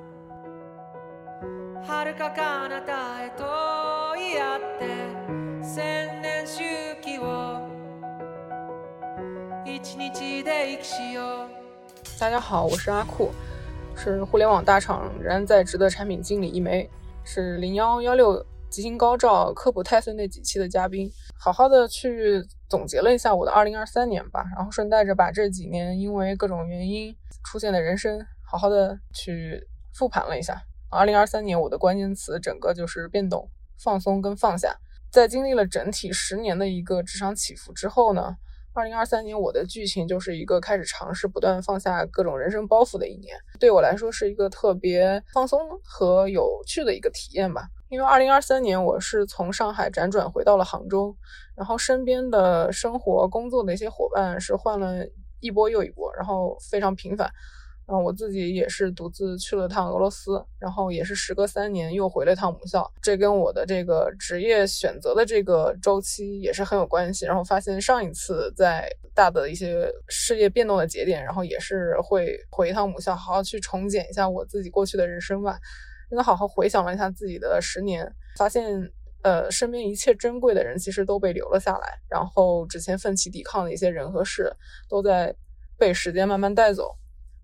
大家好，我是阿酷，是互联网大厂仍然在职的产品经理一枚，是零幺幺六吉星高照科普太岁那几期的嘉宾，好好的去总结了一下我的二零二三年吧，然后顺带着把这几年因为各种原因出现的人生，好好的去复盘了一下。二零二三年我的关键词整个就是变动、放松跟放下，在经历了整体十年的一个职场起伏之后呢。二零二三年，我的剧情就是一个开始尝试不断放下各种人生包袱的一年，对我来说是一个特别放松和有趣的一个体验吧。因为二零二三年我是从上海辗转回到了杭州，然后身边的生活、工作的一些伙伴是换了一波又一波，然后非常频繁。然后我自己也是独自去了趟俄罗斯，然后也是时隔三年又回了一趟母校，这跟我的这个职业选择的这个周期也是很有关系。然后发现上一次在大的一些事业变动的节点，然后也是会回一趟母校，好好去重检一下我自己过去的人生吧。真的好好回想了一下自己的十年，发现呃身边一切珍贵的人其实都被留了下来，然后之前奋起抵抗的一些人和事都在被时间慢慢带走。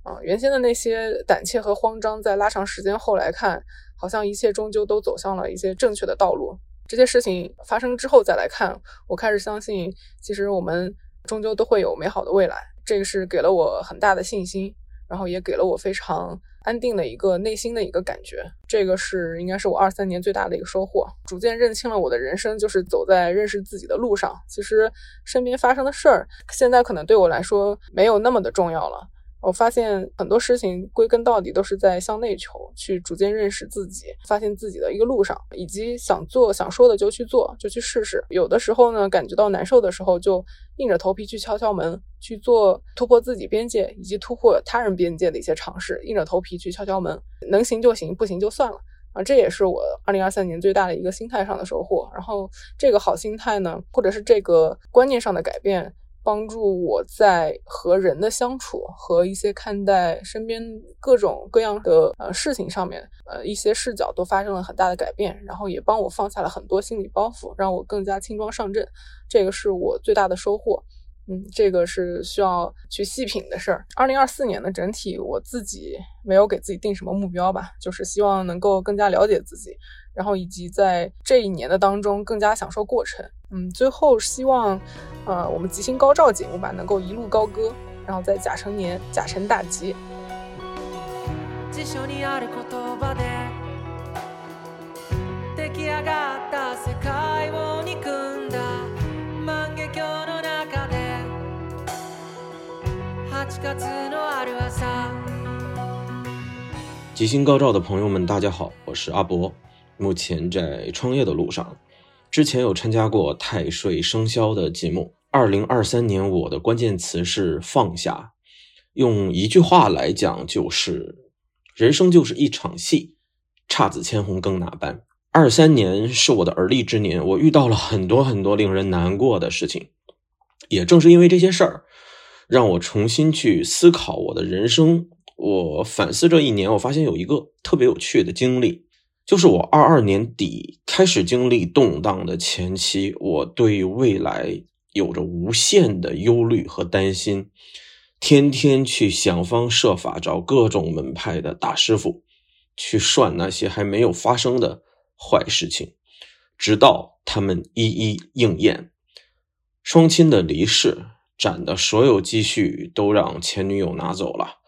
啊，原先的那些胆怯和慌张，在拉长时间后来看，好像一切终究都走向了一些正确的道路。这些事情发生之后再来看，我开始相信，其实我们终究都会有美好的未来。这个是给了我很大的信心，然后也给了我非常安定的一个内心的一个感觉。这个是应该是我二三年最大的一个收获，逐渐认清了我的人生就是走在认识自己的路上。其实身边发生的事儿，现在可能对我来说没有那么的重要了。我发现很多事情归根到底都是在向内求，去逐渐认识自己，发现自己的一个路上，以及想做想说的就去做，就去试试。有的时候呢，感觉到难受的时候，就硬着头皮去敲敲门，去做突破自己边界以及突破他人边界的一些尝试，硬着头皮去敲敲门，能行就行，不行就算了啊！这也是我二零二三年最大的一个心态上的收获。然后这个好心态呢，或者是这个观念上的改变。帮助我在和人的相处和一些看待身边各种各样的呃事情上面，呃一些视角都发生了很大的改变，然后也帮我放下了很多心理包袱，让我更加轻装上阵。这个是我最大的收获。嗯，这个是需要去细品的事儿。二零二四年的整体，我自己没有给自己定什么目标吧，就是希望能够更加了解自己。然后以及在这一年的当中更加享受过程，嗯，最后希望，呃，我们吉星高照节目吧能够一路高歌，然后在甲辰年甲辰大吉。吉星高照的朋友们，大家好，我是阿博。目前在创业的路上，之前有参加过太岁生肖的节目。二零二三年我的关键词是放下，用一句话来讲就是：人生就是一场戏，姹紫千红更哪般？二三年是我的而立之年，我遇到了很多很多令人难过的事情，也正是因为这些事儿，让我重新去思考我的人生。我反思这一年，我发现有一个特别有趣的经历。就是我二二年底开始经历动荡的前期，我对未来有着无限的忧虑和担心，天天去想方设法找各种门派的大师傅，去算那些还没有发生的坏事情，直到他们一一应验。双亲的离世，攒的所有积蓄都让前女友拿走了。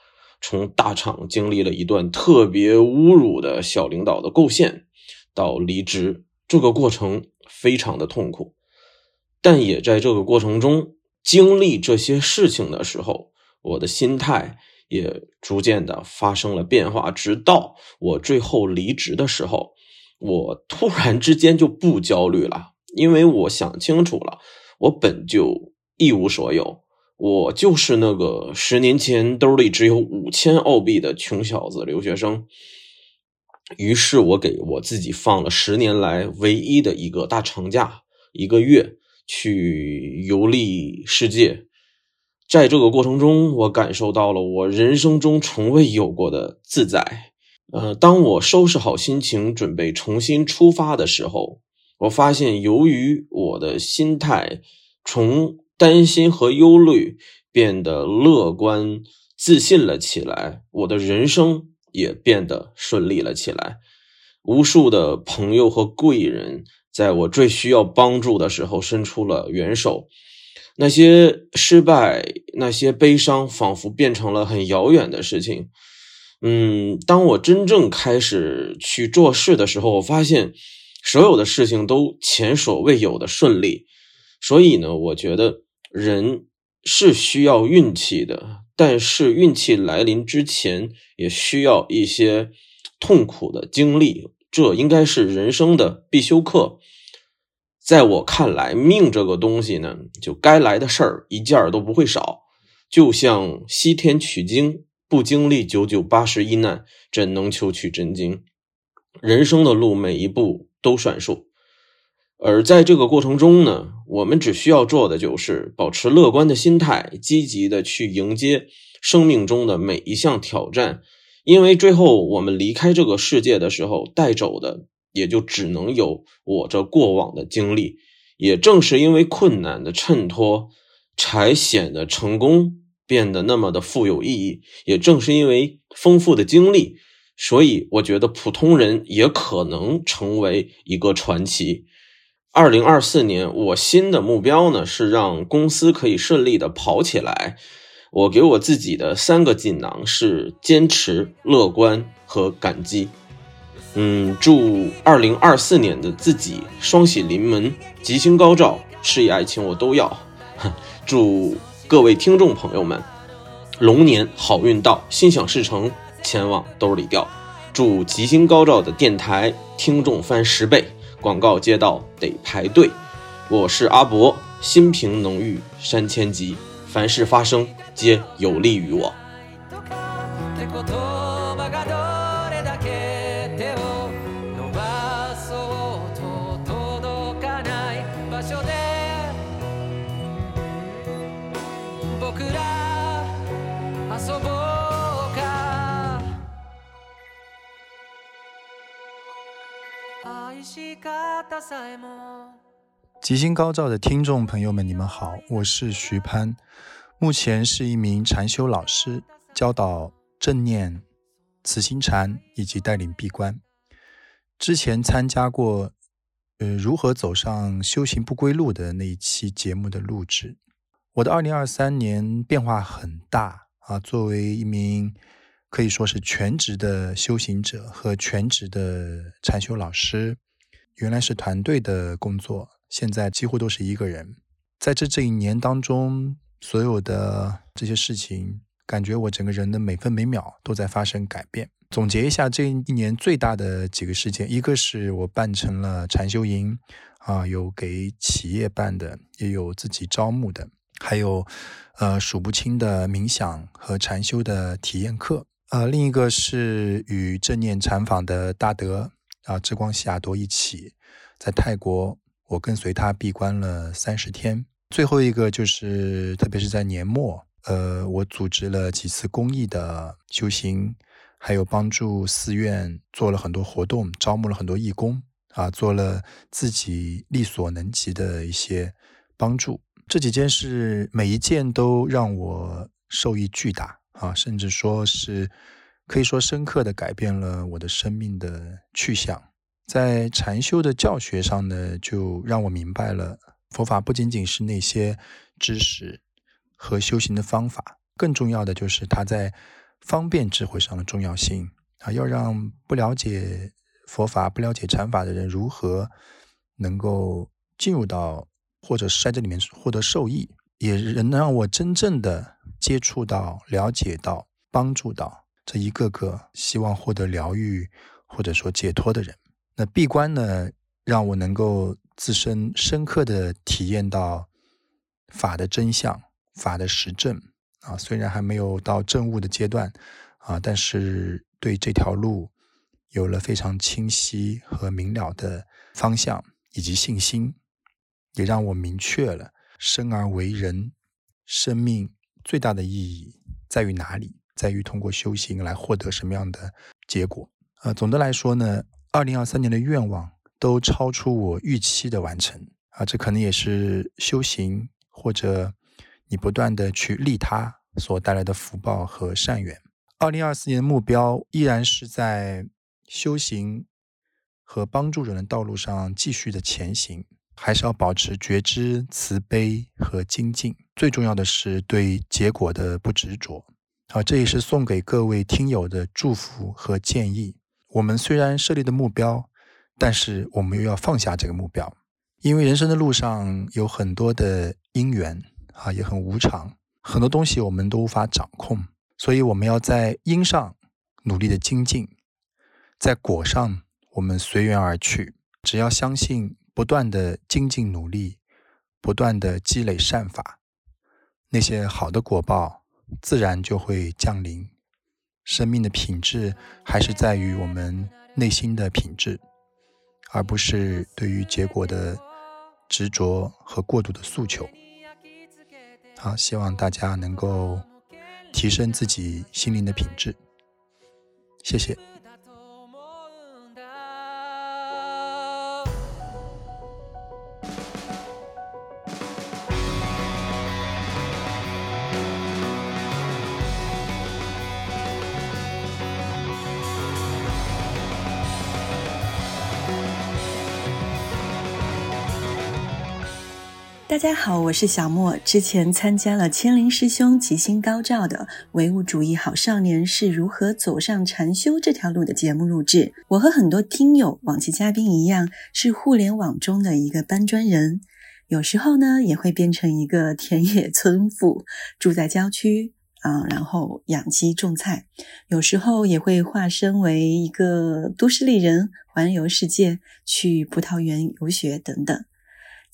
从大厂经历了一段特别侮辱的小领导的构陷，到离职，这个过程非常的痛苦，但也在这个过程中经历这些事情的时候，我的心态也逐渐的发生了变化。直到我最后离职的时候，我突然之间就不焦虑了，因为我想清楚了，我本就一无所有。我就是那个十年前兜里只有五千澳币的穷小子留学生，于是我给我自己放了十年来唯一的一个大长假，一个月去游历世界。在这个过程中，我感受到了我人生中从未有过的自在。呃，当我收拾好心情，准备重新出发的时候，我发现由于我的心态从。担心和忧虑变得乐观、自信了起来，我的人生也变得顺利了起来。无数的朋友和贵人在我最需要帮助的时候伸出了援手，那些失败、那些悲伤，仿佛变成了很遥远的事情。嗯，当我真正开始去做事的时候，我发现所有的事情都前所未有的顺利。所以呢，我觉得。人是需要运气的，但是运气来临之前，也需要一些痛苦的经历，这应该是人生的必修课。在我看来，命这个东西呢，就该来的事儿一件儿都不会少。就像西天取经，不经历九九八十一难，怎能求取真经？人生的路，每一步都算数。而在这个过程中呢，我们只需要做的就是保持乐观的心态，积极的去迎接生命中的每一项挑战。因为最后我们离开这个世界的时候，带走的也就只能有我这过往的经历。也正是因为困难的衬托，才显得成功变得那么的富有意义。也正是因为丰富的经历，所以我觉得普通人也可能成为一个传奇。二零二四年，我新的目标呢是让公司可以顺利的跑起来。我给我自己的三个锦囊是坚持、乐观和感激。嗯，祝二零二四年的自己双喜临门，吉星高照，事业爱情我都要。祝各位听众朋友们，龙年好运到，心想事成，钱往兜里掉。祝吉星高照的电台听众翻十倍，广告接到得排队。我是阿伯，心平能御山千级，凡事发生皆有利于我。吉星高照的听众朋友们，你们好，我是徐攀，目前是一名禅修老师，教导正念、慈心禅以及带领闭关。之前参加过呃如何走上修行不归路的那一期节目的录制。我的二零二三年变化很大啊，作为一名可以说是全职的修行者和全职的禅修老师，原来是团队的工作。现在几乎都是一个人，在这这一年当中，所有的这些事情，感觉我整个人的每分每秒都在发生改变。总结一下这一年最大的几个事件，一个是我办成了禅修营，啊，有给企业办的，也有自己招募的，还有呃数不清的冥想和禅修的体验课。呃，另一个是与正念禅坊的大德啊，智光西亚多一起在泰国。我跟随他闭关了三十天，最后一个就是，特别是在年末，呃，我组织了几次公益的修行，还有帮助寺院做了很多活动，招募了很多义工，啊，做了自己力所能及的一些帮助。这几件事，每一件都让我受益巨大啊，甚至说是可以说深刻的改变了我的生命的去向。在禅修的教学上呢，就让我明白了佛法不仅仅是那些知识和修行的方法，更重要的就是它在方便智慧上的重要性啊！要让不了解佛法、不了解禅法的人如何能够进入到或者是在这里面获得受益，也能让我真正的接触到、了解到、帮助到这一个个希望获得疗愈或者说解脱的人。那闭关呢，让我能够自身深刻的体验到法的真相、法的实证啊。虽然还没有到证悟的阶段啊，但是对这条路有了非常清晰和明了的方向以及信心，也让我明确了生而为人，生命最大的意义在于哪里？在于通过修行来获得什么样的结果？呃，总的来说呢。二零二三年的愿望都超出我预期的完成啊，这可能也是修行或者你不断的去利他所带来的福报和善缘。二零二四年的目标依然是在修行和帮助人的道路上继续的前行，还是要保持觉知、慈悲和精进。最重要的是对结果的不执着。好，这也是送给各位听友的祝福和建议。我们虽然设立的目标，但是我们又要放下这个目标，因为人生的路上有很多的因缘啊，也很无常，很多东西我们都无法掌控，所以我们要在因上努力的精进，在果上我们随缘而去。只要相信，不断的精进努力，不断的积累善法，那些好的果报自然就会降临。生命的品质还是在于我们内心的品质，而不是对于结果的执着和过度的诉求。好，希望大家能够提升自己心灵的品质。谢谢。大家好，我是小莫。之前参加了千灵师兄吉星高照的《唯物主义好少年是如何走上禅修这条路》的节目录制。我和很多听友、往期嘉宾一样，是互联网中的一个搬砖人，有时候呢也会变成一个田野村妇，住在郊区啊，然后养鸡种菜；有时候也会化身为一个都市丽人，环游世界，去葡萄园游学等等。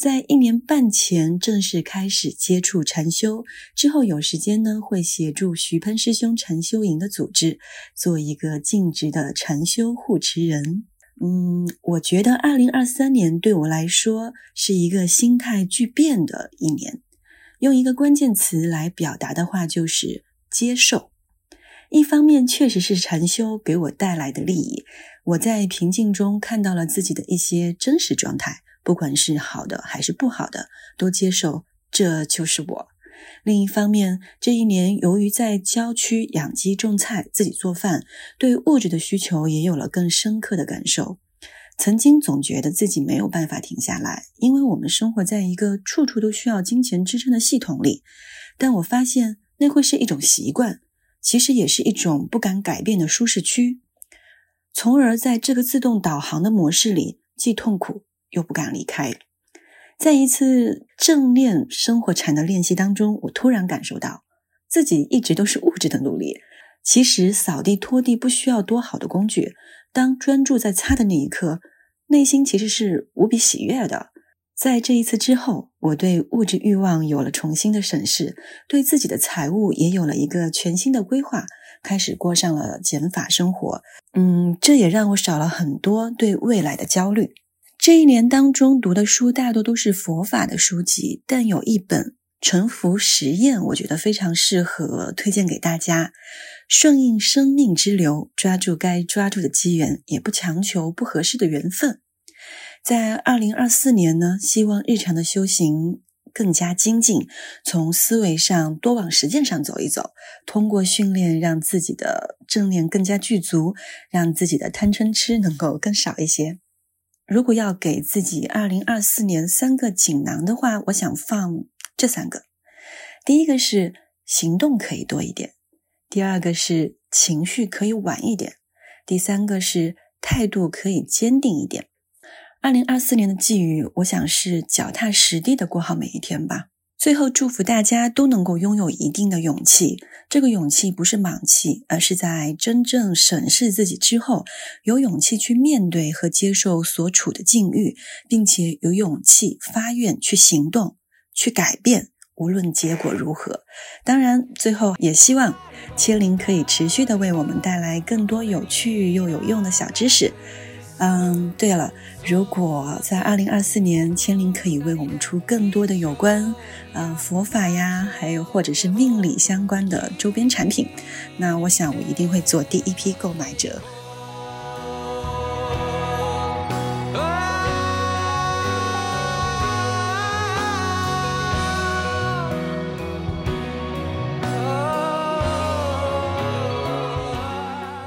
在一年半前正式开始接触禅修之后，有时间呢会协助徐喷师兄禅修营的组织，做一个尽职的禅修护持人。嗯，我觉得二零二三年对我来说是一个心态巨变的一年。用一个关键词来表达的话，就是接受。一方面，确实是禅修给我带来的利益，我在平静中看到了自己的一些真实状态。不管是好的还是不好的，都接受，这就是我。另一方面，这一年由于在郊区养鸡种菜，自己做饭，对物质的需求也有了更深刻的感受。曾经总觉得自己没有办法停下来，因为我们生活在一个处处都需要金钱支撑的系统里。但我发现那会是一种习惯，其实也是一种不敢改变的舒适区，从而在这个自动导航的模式里，既痛苦。又不敢离开，在一次正念生活禅的练习当中，我突然感受到自己一直都是物质的努力。其实扫地拖地不需要多好的工具，当专注在擦的那一刻，内心其实是无比喜悦的。在这一次之后，我对物质欲望有了重新的审视，对自己的财务也有了一个全新的规划，开始过上了减法生活。嗯，这也让我少了很多对未来的焦虑。这一年当中读的书大多都是佛法的书籍，但有一本《沉浮实验》，我觉得非常适合推荐给大家。顺应生命之流，抓住该抓住的机缘，也不强求不合适的缘分。在二零二四年呢，希望日常的修行更加精进，从思维上多往实践上走一走，通过训练让自己的正念更加具足，让自己的贪嗔痴能够更少一些。如果要给自己二零二四年三个锦囊的话，我想放这三个：第一个是行动可以多一点；第二个是情绪可以晚一点；第三个是态度可以坚定一点。二零二四年的寄语，我想是脚踏实地的过好每一天吧。最后，祝福大家都能够拥有一定的勇气。这个勇气不是莽气，而是在真正审视自己之后，有勇气去面对和接受所处的境遇，并且有勇气发愿去行动、去改变，无论结果如何。当然，最后也希望千灵可以持续的为我们带来更多有趣又有用的小知识。嗯，对了，如果在二零二四年，千灵可以为我们出更多的有关，嗯，佛法呀，还有或者是命理相关的周边产品，那我想我一定会做第一批购买者。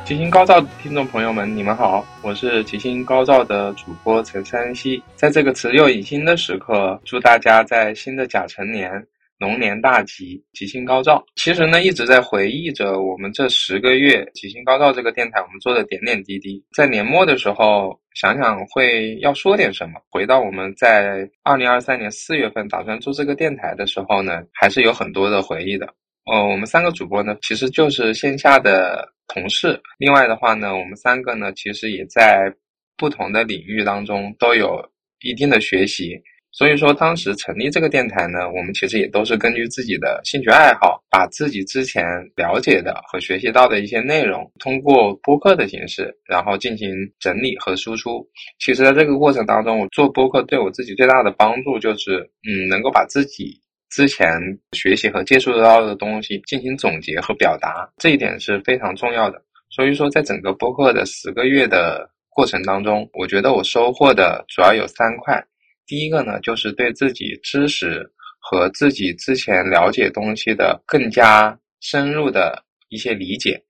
吉星高照听众朋友们，你们好，我是吉星高照的主播陈山西。在这个辞旧迎新的时刻，祝大家在新的甲辰年龙年大吉，吉星高照。其实呢，一直在回忆着我们这十个月吉星高照这个电台我们做的点点滴滴。在年末的时候，想想会要说点什么。回到我们在二零二三年四月份打算做这个电台的时候呢，还是有很多的回忆的。呃，我们三个主播呢，其实就是线下的。同事，另外的话呢，我们三个呢，其实也在不同的领域当中都有一定的学习。所以说，当时成立这个电台呢，我们其实也都是根据自己的兴趣爱好，把自己之前了解的和学习到的一些内容，通过播客的形式，然后进行整理和输出。其实，在这个过程当中，我做播客对我自己最大的帮助就是，嗯，能够把自己。之前学习和接触到的东西进行总结和表达，这一点是非常重要的。所以说，在整个播客的十个月的过程当中，我觉得我收获的主要有三块。第一个呢，就是对自己知识和自己之前了解东西的更加深入的一些理解。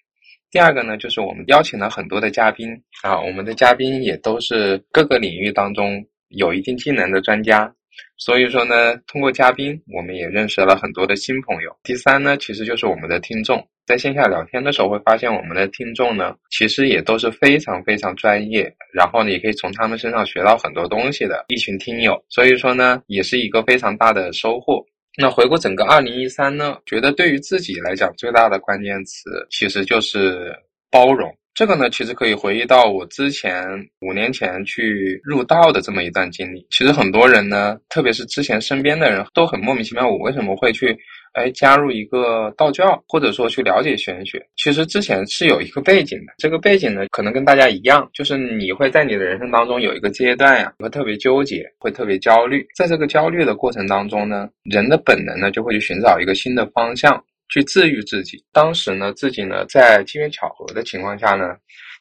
第二个呢，就是我们邀请了很多的嘉宾啊，我们的嘉宾也都是各个领域当中有一定技能的专家。所以说呢，通过嘉宾，我们也认识了很多的新朋友。第三呢，其实就是我们的听众，在线下聊天的时候，会发现我们的听众呢，其实也都是非常非常专业，然后呢，也可以从他们身上学到很多东西的一群听友。所以说呢，也是一个非常大的收获。那回顾整个二零一三呢，觉得对于自己来讲，最大的关键词其实就是包容。这个呢，其实可以回忆到我之前五年前去入道的这么一段经历。其实很多人呢，特别是之前身边的人都很莫名其妙，我为什么会去哎加入一个道教，或者说去了解玄学？其实之前是有一个背景的。这个背景呢，可能跟大家一样，就是你会在你的人生当中有一个阶段呀，会特别纠结，会特别焦虑。在这个焦虑的过程当中呢，人的本能呢就会去寻找一个新的方向。去治愈自己。当时呢，自己呢在机缘巧合的情况下呢，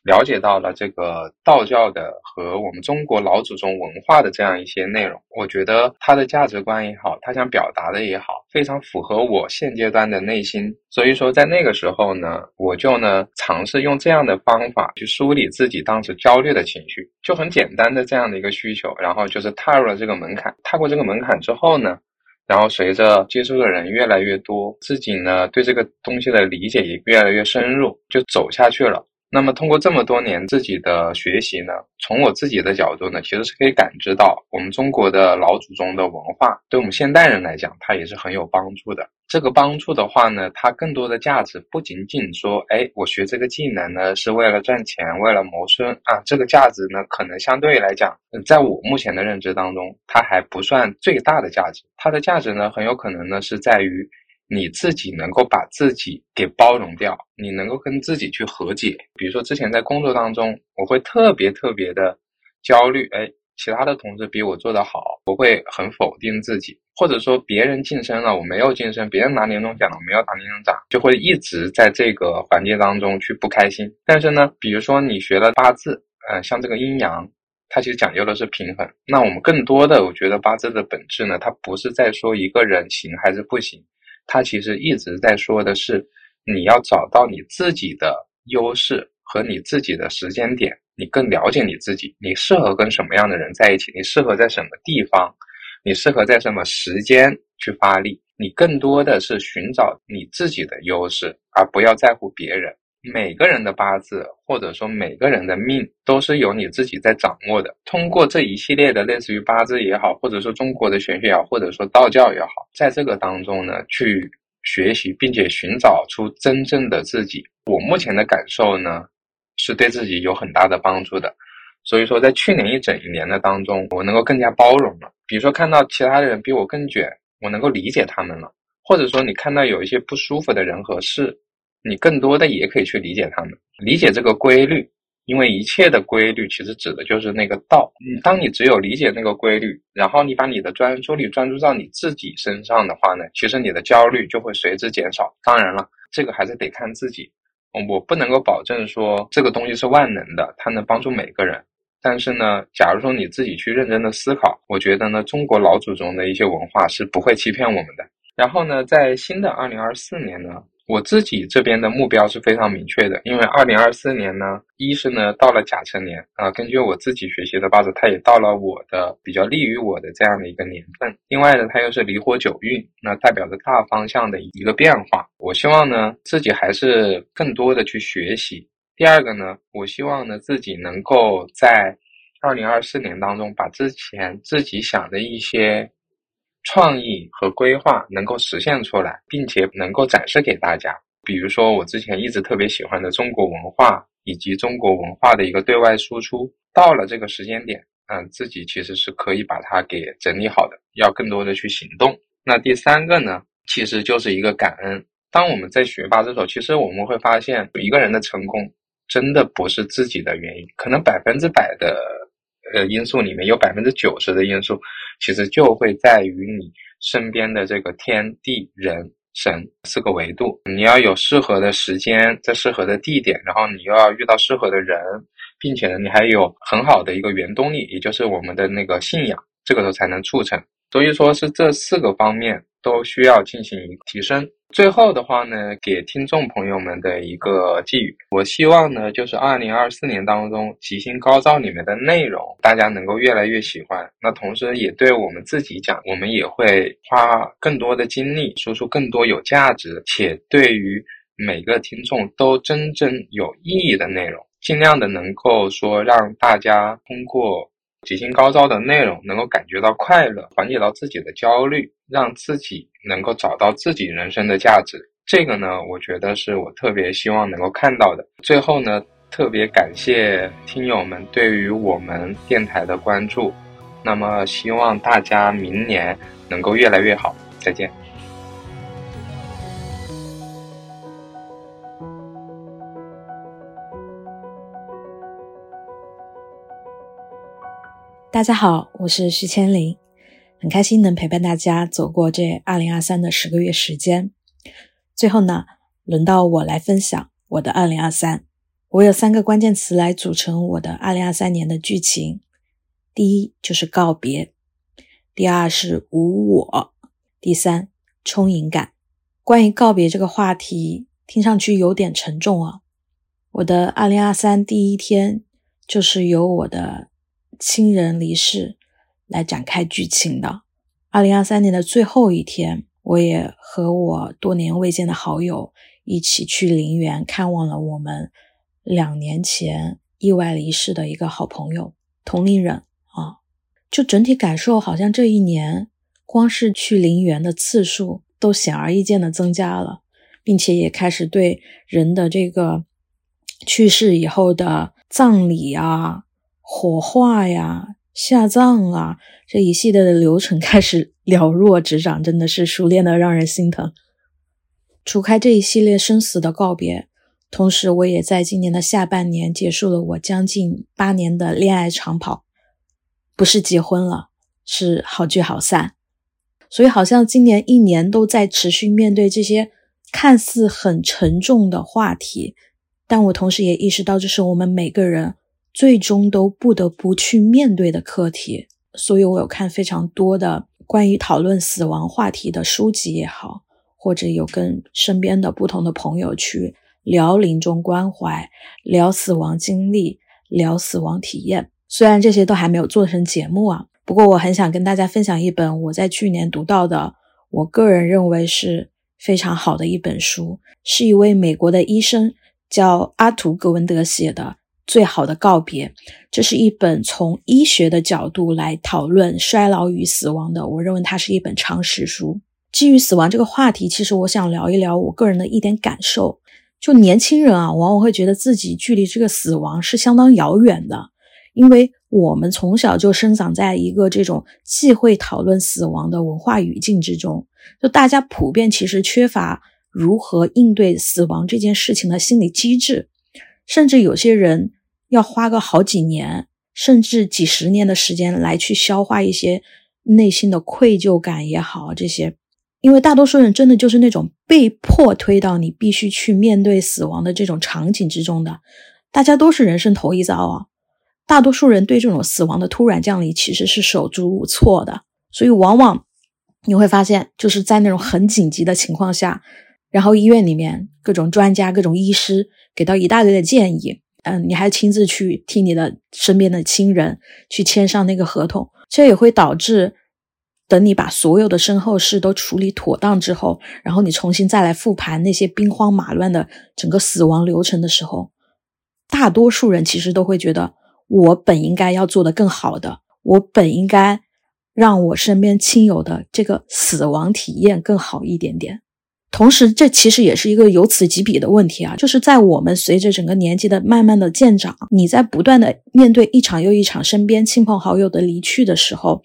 了解到了这个道教的和我们中国老祖宗文化的这样一些内容。我觉得他的价值观也好，他想表达的也好，非常符合我现阶段的内心。所以说，在那个时候呢，我就呢尝试用这样的方法去梳理自己当时焦虑的情绪，就很简单的这样的一个需求，然后就是踏入了这个门槛。踏过这个门槛之后呢。然后随着接触的人越来越多，自己呢对这个东西的理解也越来越深入，就走下去了。那么通过这么多年自己的学习呢，从我自己的角度呢，其实是可以感知到我们中国的老祖宗的文化，对我们现代人来讲，它也是很有帮助的。这个帮助的话呢，它更多的价值不仅仅说，哎，我学这个技能呢是为了赚钱，为了谋生啊。这个价值呢，可能相对来讲，在我目前的认知当中，它还不算最大的价值。它的价值呢，很有可能呢是在于。你自己能够把自己给包容掉，你能够跟自己去和解。比如说之前在工作当中，我会特别特别的焦虑，哎，其他的同事比我做得好，我会很否定自己，或者说别人晋升了，我没有晋升，别人拿年终奖了，我没有拿年终奖，就会一直在这个环节当中去不开心。但是呢，比如说你学了八字，嗯，像这个阴阳，它其实讲究的是平衡。那我们更多的，我觉得八字的本质呢，它不是在说一个人行还是不行。他其实一直在说的是，你要找到你自己的优势和你自己的时间点，你更了解你自己，你适合跟什么样的人在一起，你适合在什么地方，你适合在什么时间去发力，你更多的是寻找你自己的优势，而不要在乎别人。每个人的八字，或者说每个人的命，都是由你自己在掌握的。通过这一系列的类似于八字也好，或者说中国的玄学也好，或者说道教也好，在这个当中呢，去学习并且寻找出真正的自己。我目前的感受呢，是对自己有很大的帮助的。所以说，在去年一整一年的当中，我能够更加包容了。比如说，看到其他的人比我更卷，我能够理解他们了；或者说，你看到有一些不舒服的人和事。你更多的也可以去理解他们，理解这个规律，因为一切的规律其实指的就是那个道。你当你只有理解那个规律，然后你把你的专注力专注到你自己身上的话呢，其实你的焦虑就会随之减少。当然了，这个还是得看自己，我不能够保证说这个东西是万能的，它能帮助每个人。但是呢，假如说你自己去认真的思考，我觉得呢，中国老祖宗的一些文化是不会欺骗我们的。然后呢，在新的二零二四年呢。我自己这边的目标是非常明确的，因为二零二四年呢，一是呢到了甲辰年啊，根据我自己学习的八字，它也到了我的比较利于我的这样的一个年份。另外呢，它又是离火九运，那代表着大方向的一个变化。我希望呢自己还是更多的去学习。第二个呢，我希望呢自己能够在二零二四年当中，把之前自己想的一些。创意和规划能够实现出来，并且能够展示给大家。比如说，我之前一直特别喜欢的中国文化以及中国文化的一个对外输出，到了这个时间点，嗯，自己其实是可以把它给整理好的。要更多的去行动。那第三个呢，其实就是一个感恩。当我们在学霸的时候，其实我们会发现，一个人的成功真的不是自己的原因，可能百分之百的。呃，因素里面有百分之九十的因素，其实就会在于你身边的这个天地人神四个维度。你要有适合的时间，在适合的地点，然后你又要遇到适合的人，并且呢，你还有很好的一个原动力，也就是我们的那个信仰，这个时候才能促成。所以说是这四个方面都需要进行提升。最后的话呢，给听众朋友们的一个寄语，我希望呢，就是二零二四年当中，吉星高照里面的内容，大家能够越来越喜欢。那同时也对我们自己讲，我们也会花更多的精力，说出更多有价值且对于每个听众都真正有意义的内容，尽量的能够说让大家通过。吉星高照的内容能够感觉到快乐，缓解到自己的焦虑，让自己能够找到自己人生的价值。这个呢，我觉得是我特别希望能够看到的。最后呢，特别感谢听友们对于我们电台的关注。那么，希望大家明年能够越来越好。再见。大家好，我是徐千灵，很开心能陪伴大家走过这二零二三的十个月时间。最后呢，轮到我来分享我的二零二三。我有三个关键词来组成我的二零二三年的剧情：第一就是告别，第二是无我，第三充盈感。关于告别这个话题，听上去有点沉重啊。我的二零二三第一天就是由我的。亲人离世来展开剧情的。二零二三年的最后一天，我也和我多年未见的好友一起去陵园看望了我们两年前意外离世的一个好朋友，同龄人啊。就整体感受，好像这一年光是去陵园的次数都显而易见的增加了，并且也开始对人的这个去世以后的葬礼啊。火化呀，下葬啊，这一系列的流程开始了若指掌，真的是熟练的让人心疼。除开这一系列生死的告别，同时我也在今年的下半年结束了我将近八年的恋爱长跑，不是结婚了，是好聚好散。所以好像今年一年都在持续面对这些看似很沉重的话题，但我同时也意识到，这是我们每个人。最终都不得不去面对的课题，所以我有看非常多的关于讨论死亡话题的书籍也好，或者有跟身边的不同的朋友去聊临终关怀、聊死亡经历、聊死亡体验。虽然这些都还没有做成节目啊，不过我很想跟大家分享一本我在去年读到的，我个人认为是非常好的一本书，是一位美国的医生叫阿图·格文德写的。最好的告别，这是一本从医学的角度来讨论衰老与死亡的。我认为它是一本常识书。基于死亡这个话题，其实我想聊一聊我个人的一点感受。就年轻人啊，往往会觉得自己距离这个死亡是相当遥远的，因为我们从小就生长在一个这种忌讳讨论死亡的文化语境之中，就大家普遍其实缺乏如何应对死亡这件事情的心理机制。甚至有些人要花个好几年，甚至几十年的时间来去消化一些内心的愧疚感也好，这些，因为大多数人真的就是那种被迫推到你必须去面对死亡的这种场景之中的，大家都是人生头一遭啊，大多数人对这种死亡的突然降临其实是手足无措的，所以往往你会发现，就是在那种很紧急的情况下。然后医院里面各种专家、各种医师给到一大堆的建议，嗯，你还亲自去替你的身边的亲人去签上那个合同，这也会导致等你把所有的身后事都处理妥当之后，然后你重新再来复盘那些兵荒马乱的整个死亡流程的时候，大多数人其实都会觉得，我本应该要做的更好的，我本应该让我身边亲友的这个死亡体验更好一点点。同时，这其实也是一个由此及彼的问题啊，就是在我们随着整个年纪的慢慢的渐长，你在不断的面对一场又一场身边亲朋好友的离去的时候，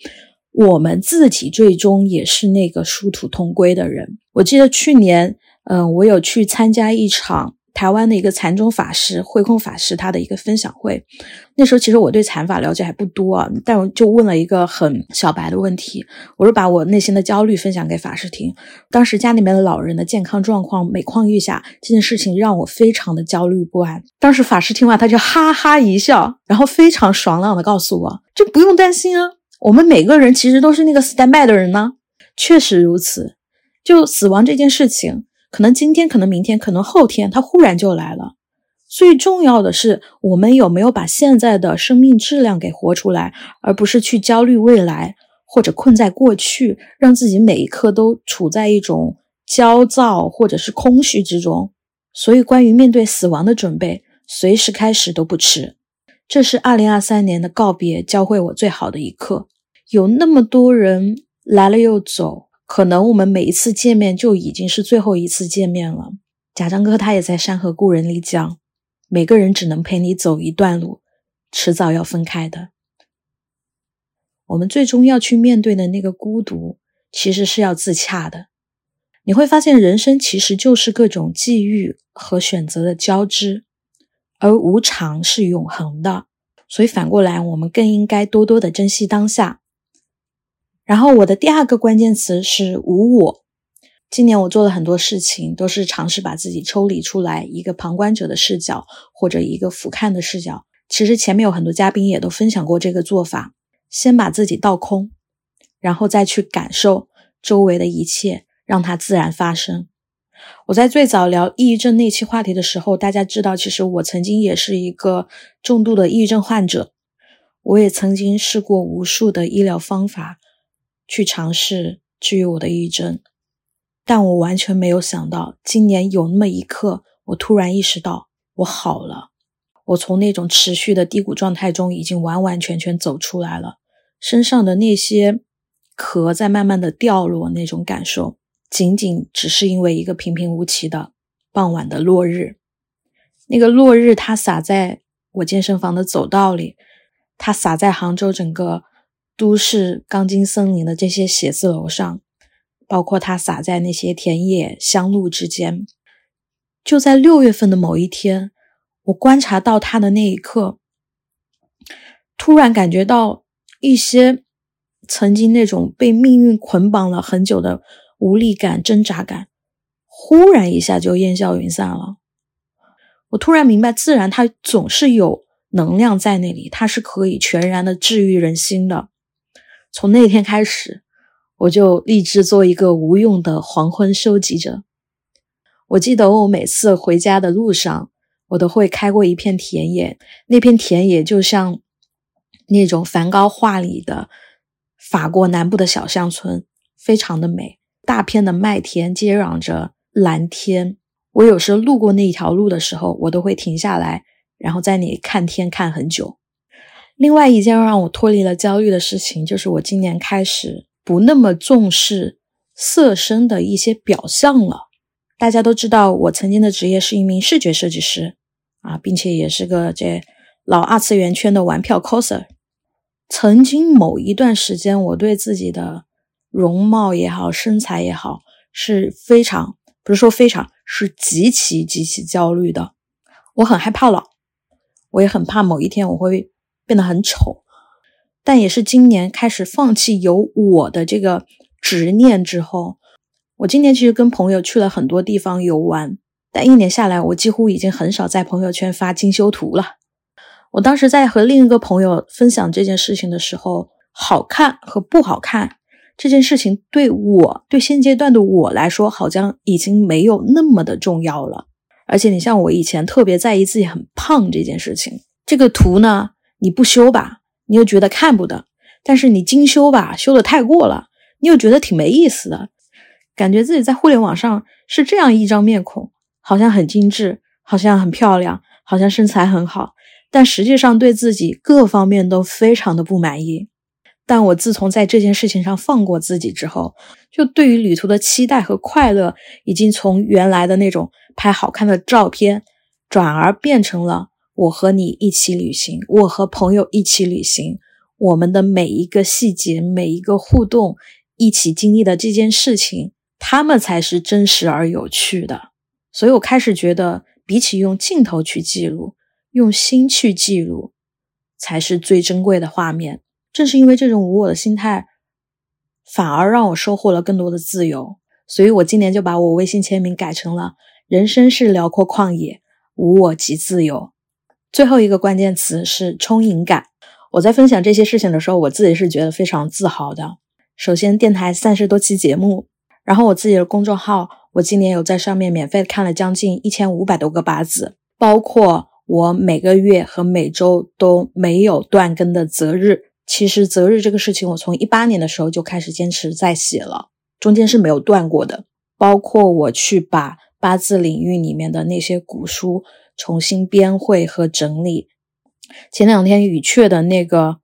我们自己最终也是那个殊途同归的人。我记得去年，嗯，我有去参加一场。台湾的一个禅宗法师慧空法师他的一个分享会，那时候其实我对禅法了解还不多啊，但我就问了一个很小白的问题，我是把我内心的焦虑分享给法师听。当时家里面的老人的健康状况每况愈下，这件事情让我非常的焦虑不安。当时法师听完他就哈哈一笑，然后非常爽朗的告诉我：“这不用担心啊，我们每个人其实都是那个 stand by 的人呢。”确实如此。就死亡这件事情，可能今天，可能明天，可能后天，它忽然就来了。最重要的是，我们有没有把现在的生命质量给活出来，而不是去焦虑未来或者困在过去，让自己每一刻都处在一种焦躁或者是空虚之中。所以，关于面对死亡的准备，随时开始都不迟。这是二零二三年的告别，教会我最好的一课。有那么多人来了又走，可能我们每一次见面就已经是最后一次见面了。贾樟柯他也在《山河故人》里讲，每个人只能陪你走一段路，迟早要分开的。我们最终要去面对的那个孤独，其实是要自洽的。你会发现，人生其实就是各种际遇和选择的交织。而无常是永恒的，所以反过来，我们更应该多多的珍惜当下。然后，我的第二个关键词是无我。今年我做了很多事情，都是尝试把自己抽离出来，一个旁观者的视角，或者一个俯瞰的视角。其实前面有很多嘉宾也都分享过这个做法：先把自己倒空，然后再去感受周围的一切，让它自然发生。我在最早聊抑郁症那期话题的时候，大家知道，其实我曾经也是一个重度的抑郁症患者，我也曾经试过无数的医疗方法去尝试治愈我的抑郁症，但我完全没有想到，今年有那么一刻，我突然意识到我好了，我从那种持续的低谷状态中已经完完全全走出来了，身上的那些壳在慢慢的掉落，那种感受。仅仅只是因为一个平平无奇的傍晚的落日，那个落日它洒在我健身房的走道里，它洒在杭州整个都市钢筋森林的这些写字楼上，包括它洒在那些田野乡路之间。就在六月份的某一天，我观察到它的那一刻，突然感觉到一些曾经那种被命运捆绑了很久的。无力感、挣扎感，忽然一下就烟消云散了。我突然明白，自然它总是有能量在那里，它是可以全然的治愈人心的。从那天开始，我就立志做一个无用的黄昏收集者。我记得我每次回家的路上，我都会开过一片田野，那片田野就像那种梵高画里的法国南部的小乡村，非常的美。大片的麦田接壤着蓝天，我有时路过那一条路的时候，我都会停下来，然后在那里看天看很久。另外一件让我脱离了焦虑的事情，就是我今年开始不那么重视色身的一些表象了。大家都知道，我曾经的职业是一名视觉设计师啊，并且也是个这老二次元圈的玩票 coser。曾经某一段时间，我对自己的。容貌也好，身材也好，是非常不是说非常，是极其极其焦虑的。我很害怕老，我也很怕某一天我会变得很丑。但也是今年开始放弃有我的这个执念之后，我今年其实跟朋友去了很多地方游玩，但一年下来，我几乎已经很少在朋友圈发精修图了。我当时在和另一个朋友分享这件事情的时候，好看和不好看。这件事情对我对现阶段的我来说，好像已经没有那么的重要了。而且，你像我以前特别在意自己很胖这件事情，这个图呢，你不修吧，你又觉得看不得；但是你精修吧，修的太过了，你又觉得挺没意思的。感觉自己在互联网上是这样一张面孔，好像很精致，好像很漂亮，好像身材很好，但实际上对自己各方面都非常的不满意。但我自从在这件事情上放过自己之后，就对于旅途的期待和快乐，已经从原来的那种拍好看的照片，转而变成了我和你一起旅行，我和朋友一起旅行，我们的每一个细节，每一个互动，一起经历的这件事情，他们才是真实而有趣的。所以我开始觉得，比起用镜头去记录，用心去记录，才是最珍贵的画面。正是因为这种无我的心态，反而让我收获了更多的自由。所以我今年就把我微信签名改成了“人生是辽阔旷野，无我即自由”。最后一个关键词是充盈感。我在分享这些事情的时候，我自己是觉得非常自豪的。首先，电台三十多期节目，然后我自己的公众号，我今年有在上面免费看了将近一千五百多个八字，包括我每个月和每周都没有断更的择日。其实择日这个事情，我从一八年的时候就开始坚持在写了，中间是没有断过的。包括我去把八字领域里面的那些古书重新编绘和整理。前两天语雀的那个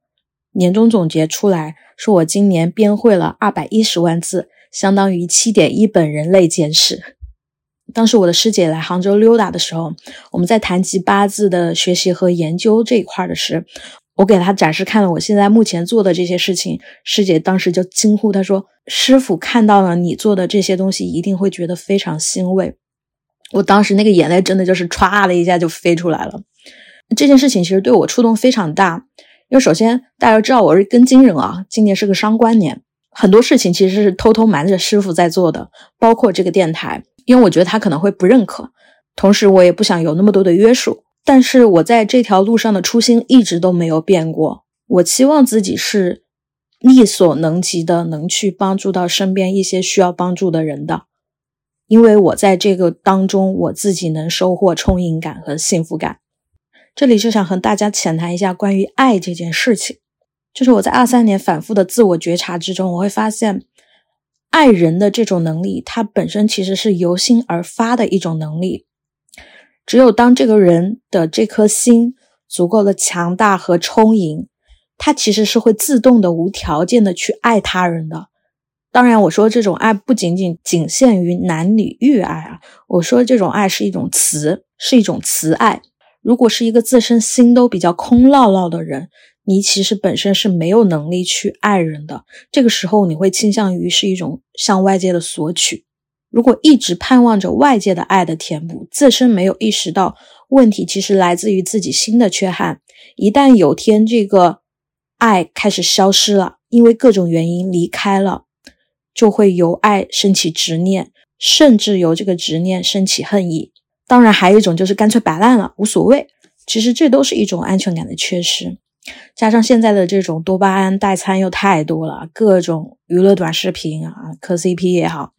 年终总结出来说，我今年编绘了二百一十万字，相当于七点一本人类简史。当时我的师姐来杭州溜达的时候，我们在谈及八字的学习和研究这一块的时。我给她展示看了我现在目前做的这些事情，师姐当时就惊呼，她说：“师傅看到了你做的这些东西，一定会觉得非常欣慰。”我当时那个眼泪真的就是唰的一下就飞出来了。这件事情其实对我触动非常大，因为首先大家知道我是庚金人啊，今年是个伤官年，很多事情其实是偷偷瞒着师傅在做的，包括这个电台，因为我觉得他可能会不认可，同时我也不想有那么多的约束。但是我在这条路上的初心一直都没有变过。我期望自己是力所能及的，能去帮助到身边一些需要帮助的人的。因为我在这个当中，我自己能收获充盈感和幸福感。这里就想和大家浅谈一下关于爱这件事情。就是我在二三年反复的自我觉察之中，我会发现，爱人的这种能力，它本身其实是由心而发的一种能力。只有当这个人的这颗心足够的强大和充盈，他其实是会自动的、无条件的去爱他人的。当然，我说这种爱不仅仅仅限于男女欲爱啊，我说这种爱是一种慈，是一种慈爱。如果是一个自身心都比较空落落的人，你其实本身是没有能力去爱人的。这个时候，你会倾向于是一种向外界的索取。如果一直盼望着外界的爱的填补，自身没有意识到问题其实来自于自己心的缺憾，一旦有天这个爱开始消失了，因为各种原因离开了，就会由爱升起执念，甚至由这个执念升起恨意。当然，还有一种就是干脆摆烂了，无所谓。其实这都是一种安全感的缺失，加上现在的这种多巴胺代餐又太多了，各种娱乐短视频啊，磕 CP 也好。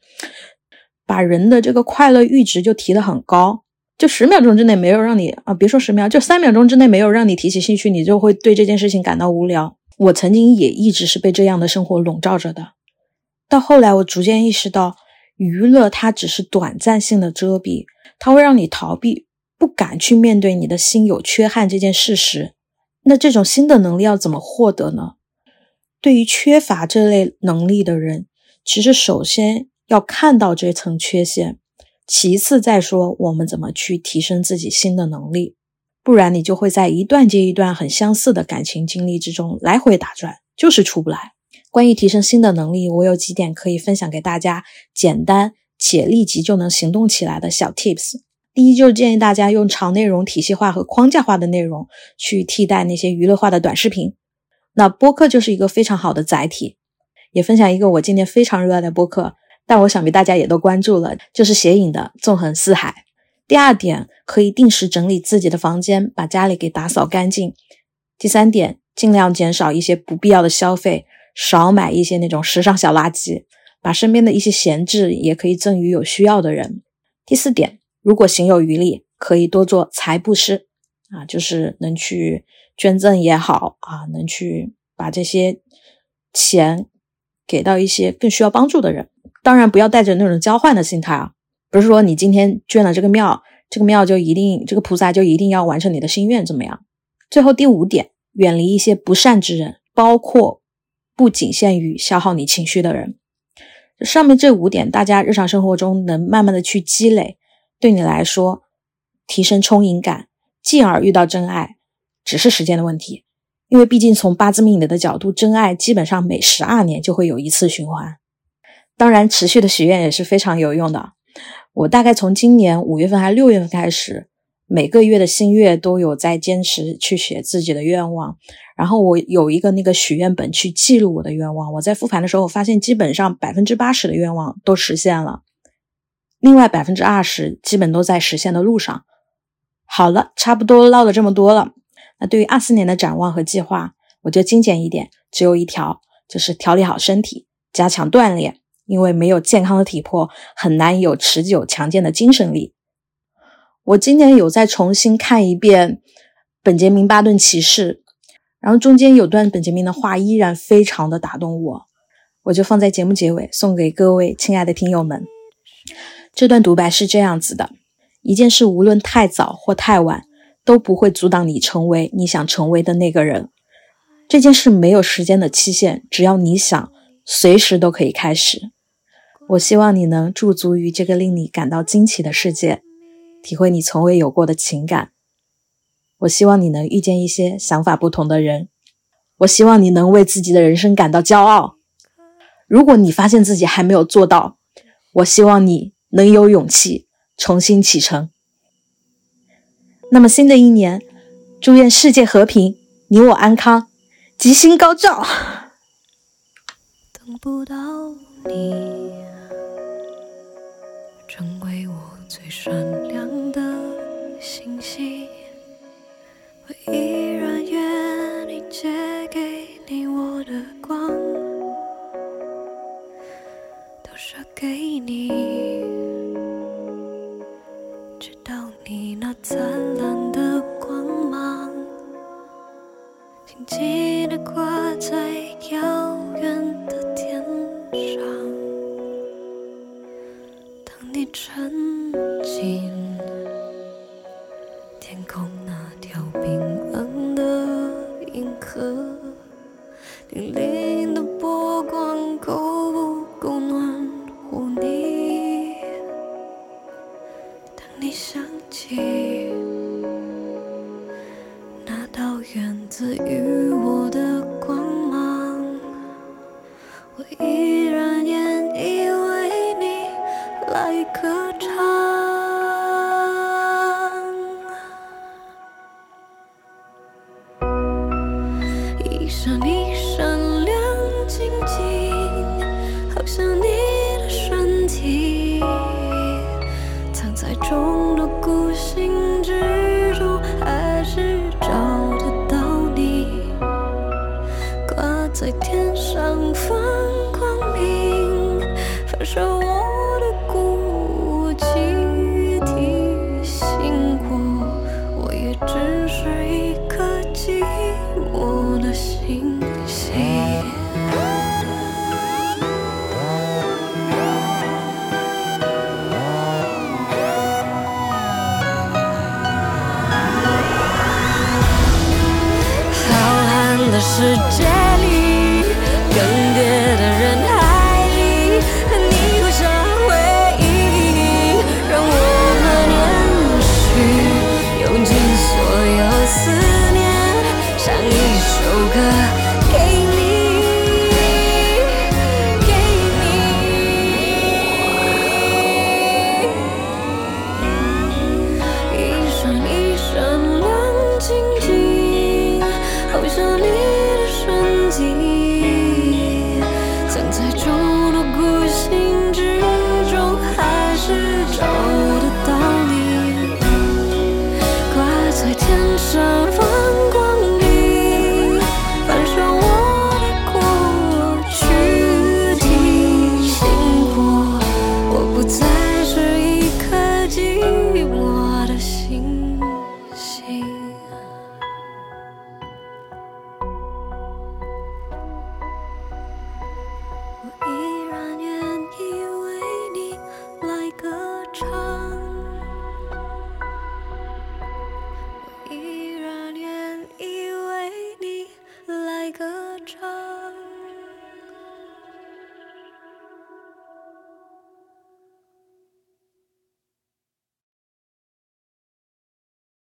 把人的这个快乐阈值就提得很高，就十秒钟之内没有让你啊，别说十秒，就三秒钟之内没有让你提起兴趣，你就会对这件事情感到无聊。我曾经也一直是被这样的生活笼罩着的，到后来我逐渐意识到，娱乐它只是短暂性的遮蔽，它会让你逃避，不敢去面对你的心有缺憾这件事实。那这种新的能力要怎么获得呢？对于缺乏这类能力的人，其实首先。要看到这层缺陷，其次再说我们怎么去提升自己新的能力，不然你就会在一段接一段很相似的感情经历之中来回打转，就是出不来。关于提升新的能力，我有几点可以分享给大家，简单且立即就能行动起来的小 tips。第一，就是建议大家用长内容体系化和框架化的内容去替代那些娱乐化的短视频，那播客就是一个非常好的载体。也分享一个我今年非常热爱的播客。但我想必大家也都关注了，就是写影的《纵横四海》。第二点，可以定时整理自己的房间，把家里给打扫干净。第三点，尽量减少一些不必要的消费，少买一些那种时尚小垃圾，把身边的一些闲置也可以赠予有需要的人。第四点，如果行有余力，可以多做财布施啊，就是能去捐赠也好啊，能去把这些钱给到一些更需要帮助的人。当然不要带着那种交换的心态啊，不是说你今天捐了这个庙，这个庙就一定这个菩萨就一定要完成你的心愿怎么样？最后第五点，远离一些不善之人，包括不仅限于消耗你情绪的人。上面这五点，大家日常生活中能慢慢的去积累，对你来说提升充盈感，进而遇到真爱，只是时间的问题。因为毕竟从八字命理的角度，真爱基本上每十二年就会有一次循环。当然，持续的许愿也是非常有用的。我大概从今年五月份还是六月份开始，每个月的新月都有在坚持去写自己的愿望。然后我有一个那个许愿本去记录我的愿望。我在复盘的时候，我发现基本上百分之八十的愿望都实现了，另外百分之二十基本都在实现的路上。好了，差不多唠了这么多了。那对于二四年的展望和计划，我就精简一点，只有一条，就是调理好身体，加强锻炼。因为没有健康的体魄，很难有持久强健的精神力。我今年有再重新看一遍本杰明·巴顿骑士，然后中间有段本杰明的话依然非常的打动我，我就放在节目结尾送给各位亲爱的听友们。这段独白是这样子的：一件事无论太早或太晚，都不会阻挡你成为你想成为的那个人。这件事没有时间的期限，只要你想，随时都可以开始。我希望你能驻足于这个令你感到惊奇的世界，体会你从未有过的情感。我希望你能遇见一些想法不同的人。我希望你能为自己的人生感到骄傲。如果你发现自己还没有做到，我希望你能有勇气重新启程。那么，新的一年，祝愿世界和平，你我安康，吉星高照。等不到你。成为我最闪亮光，都射给你，直到你那灿烂的光芒，静静地挂在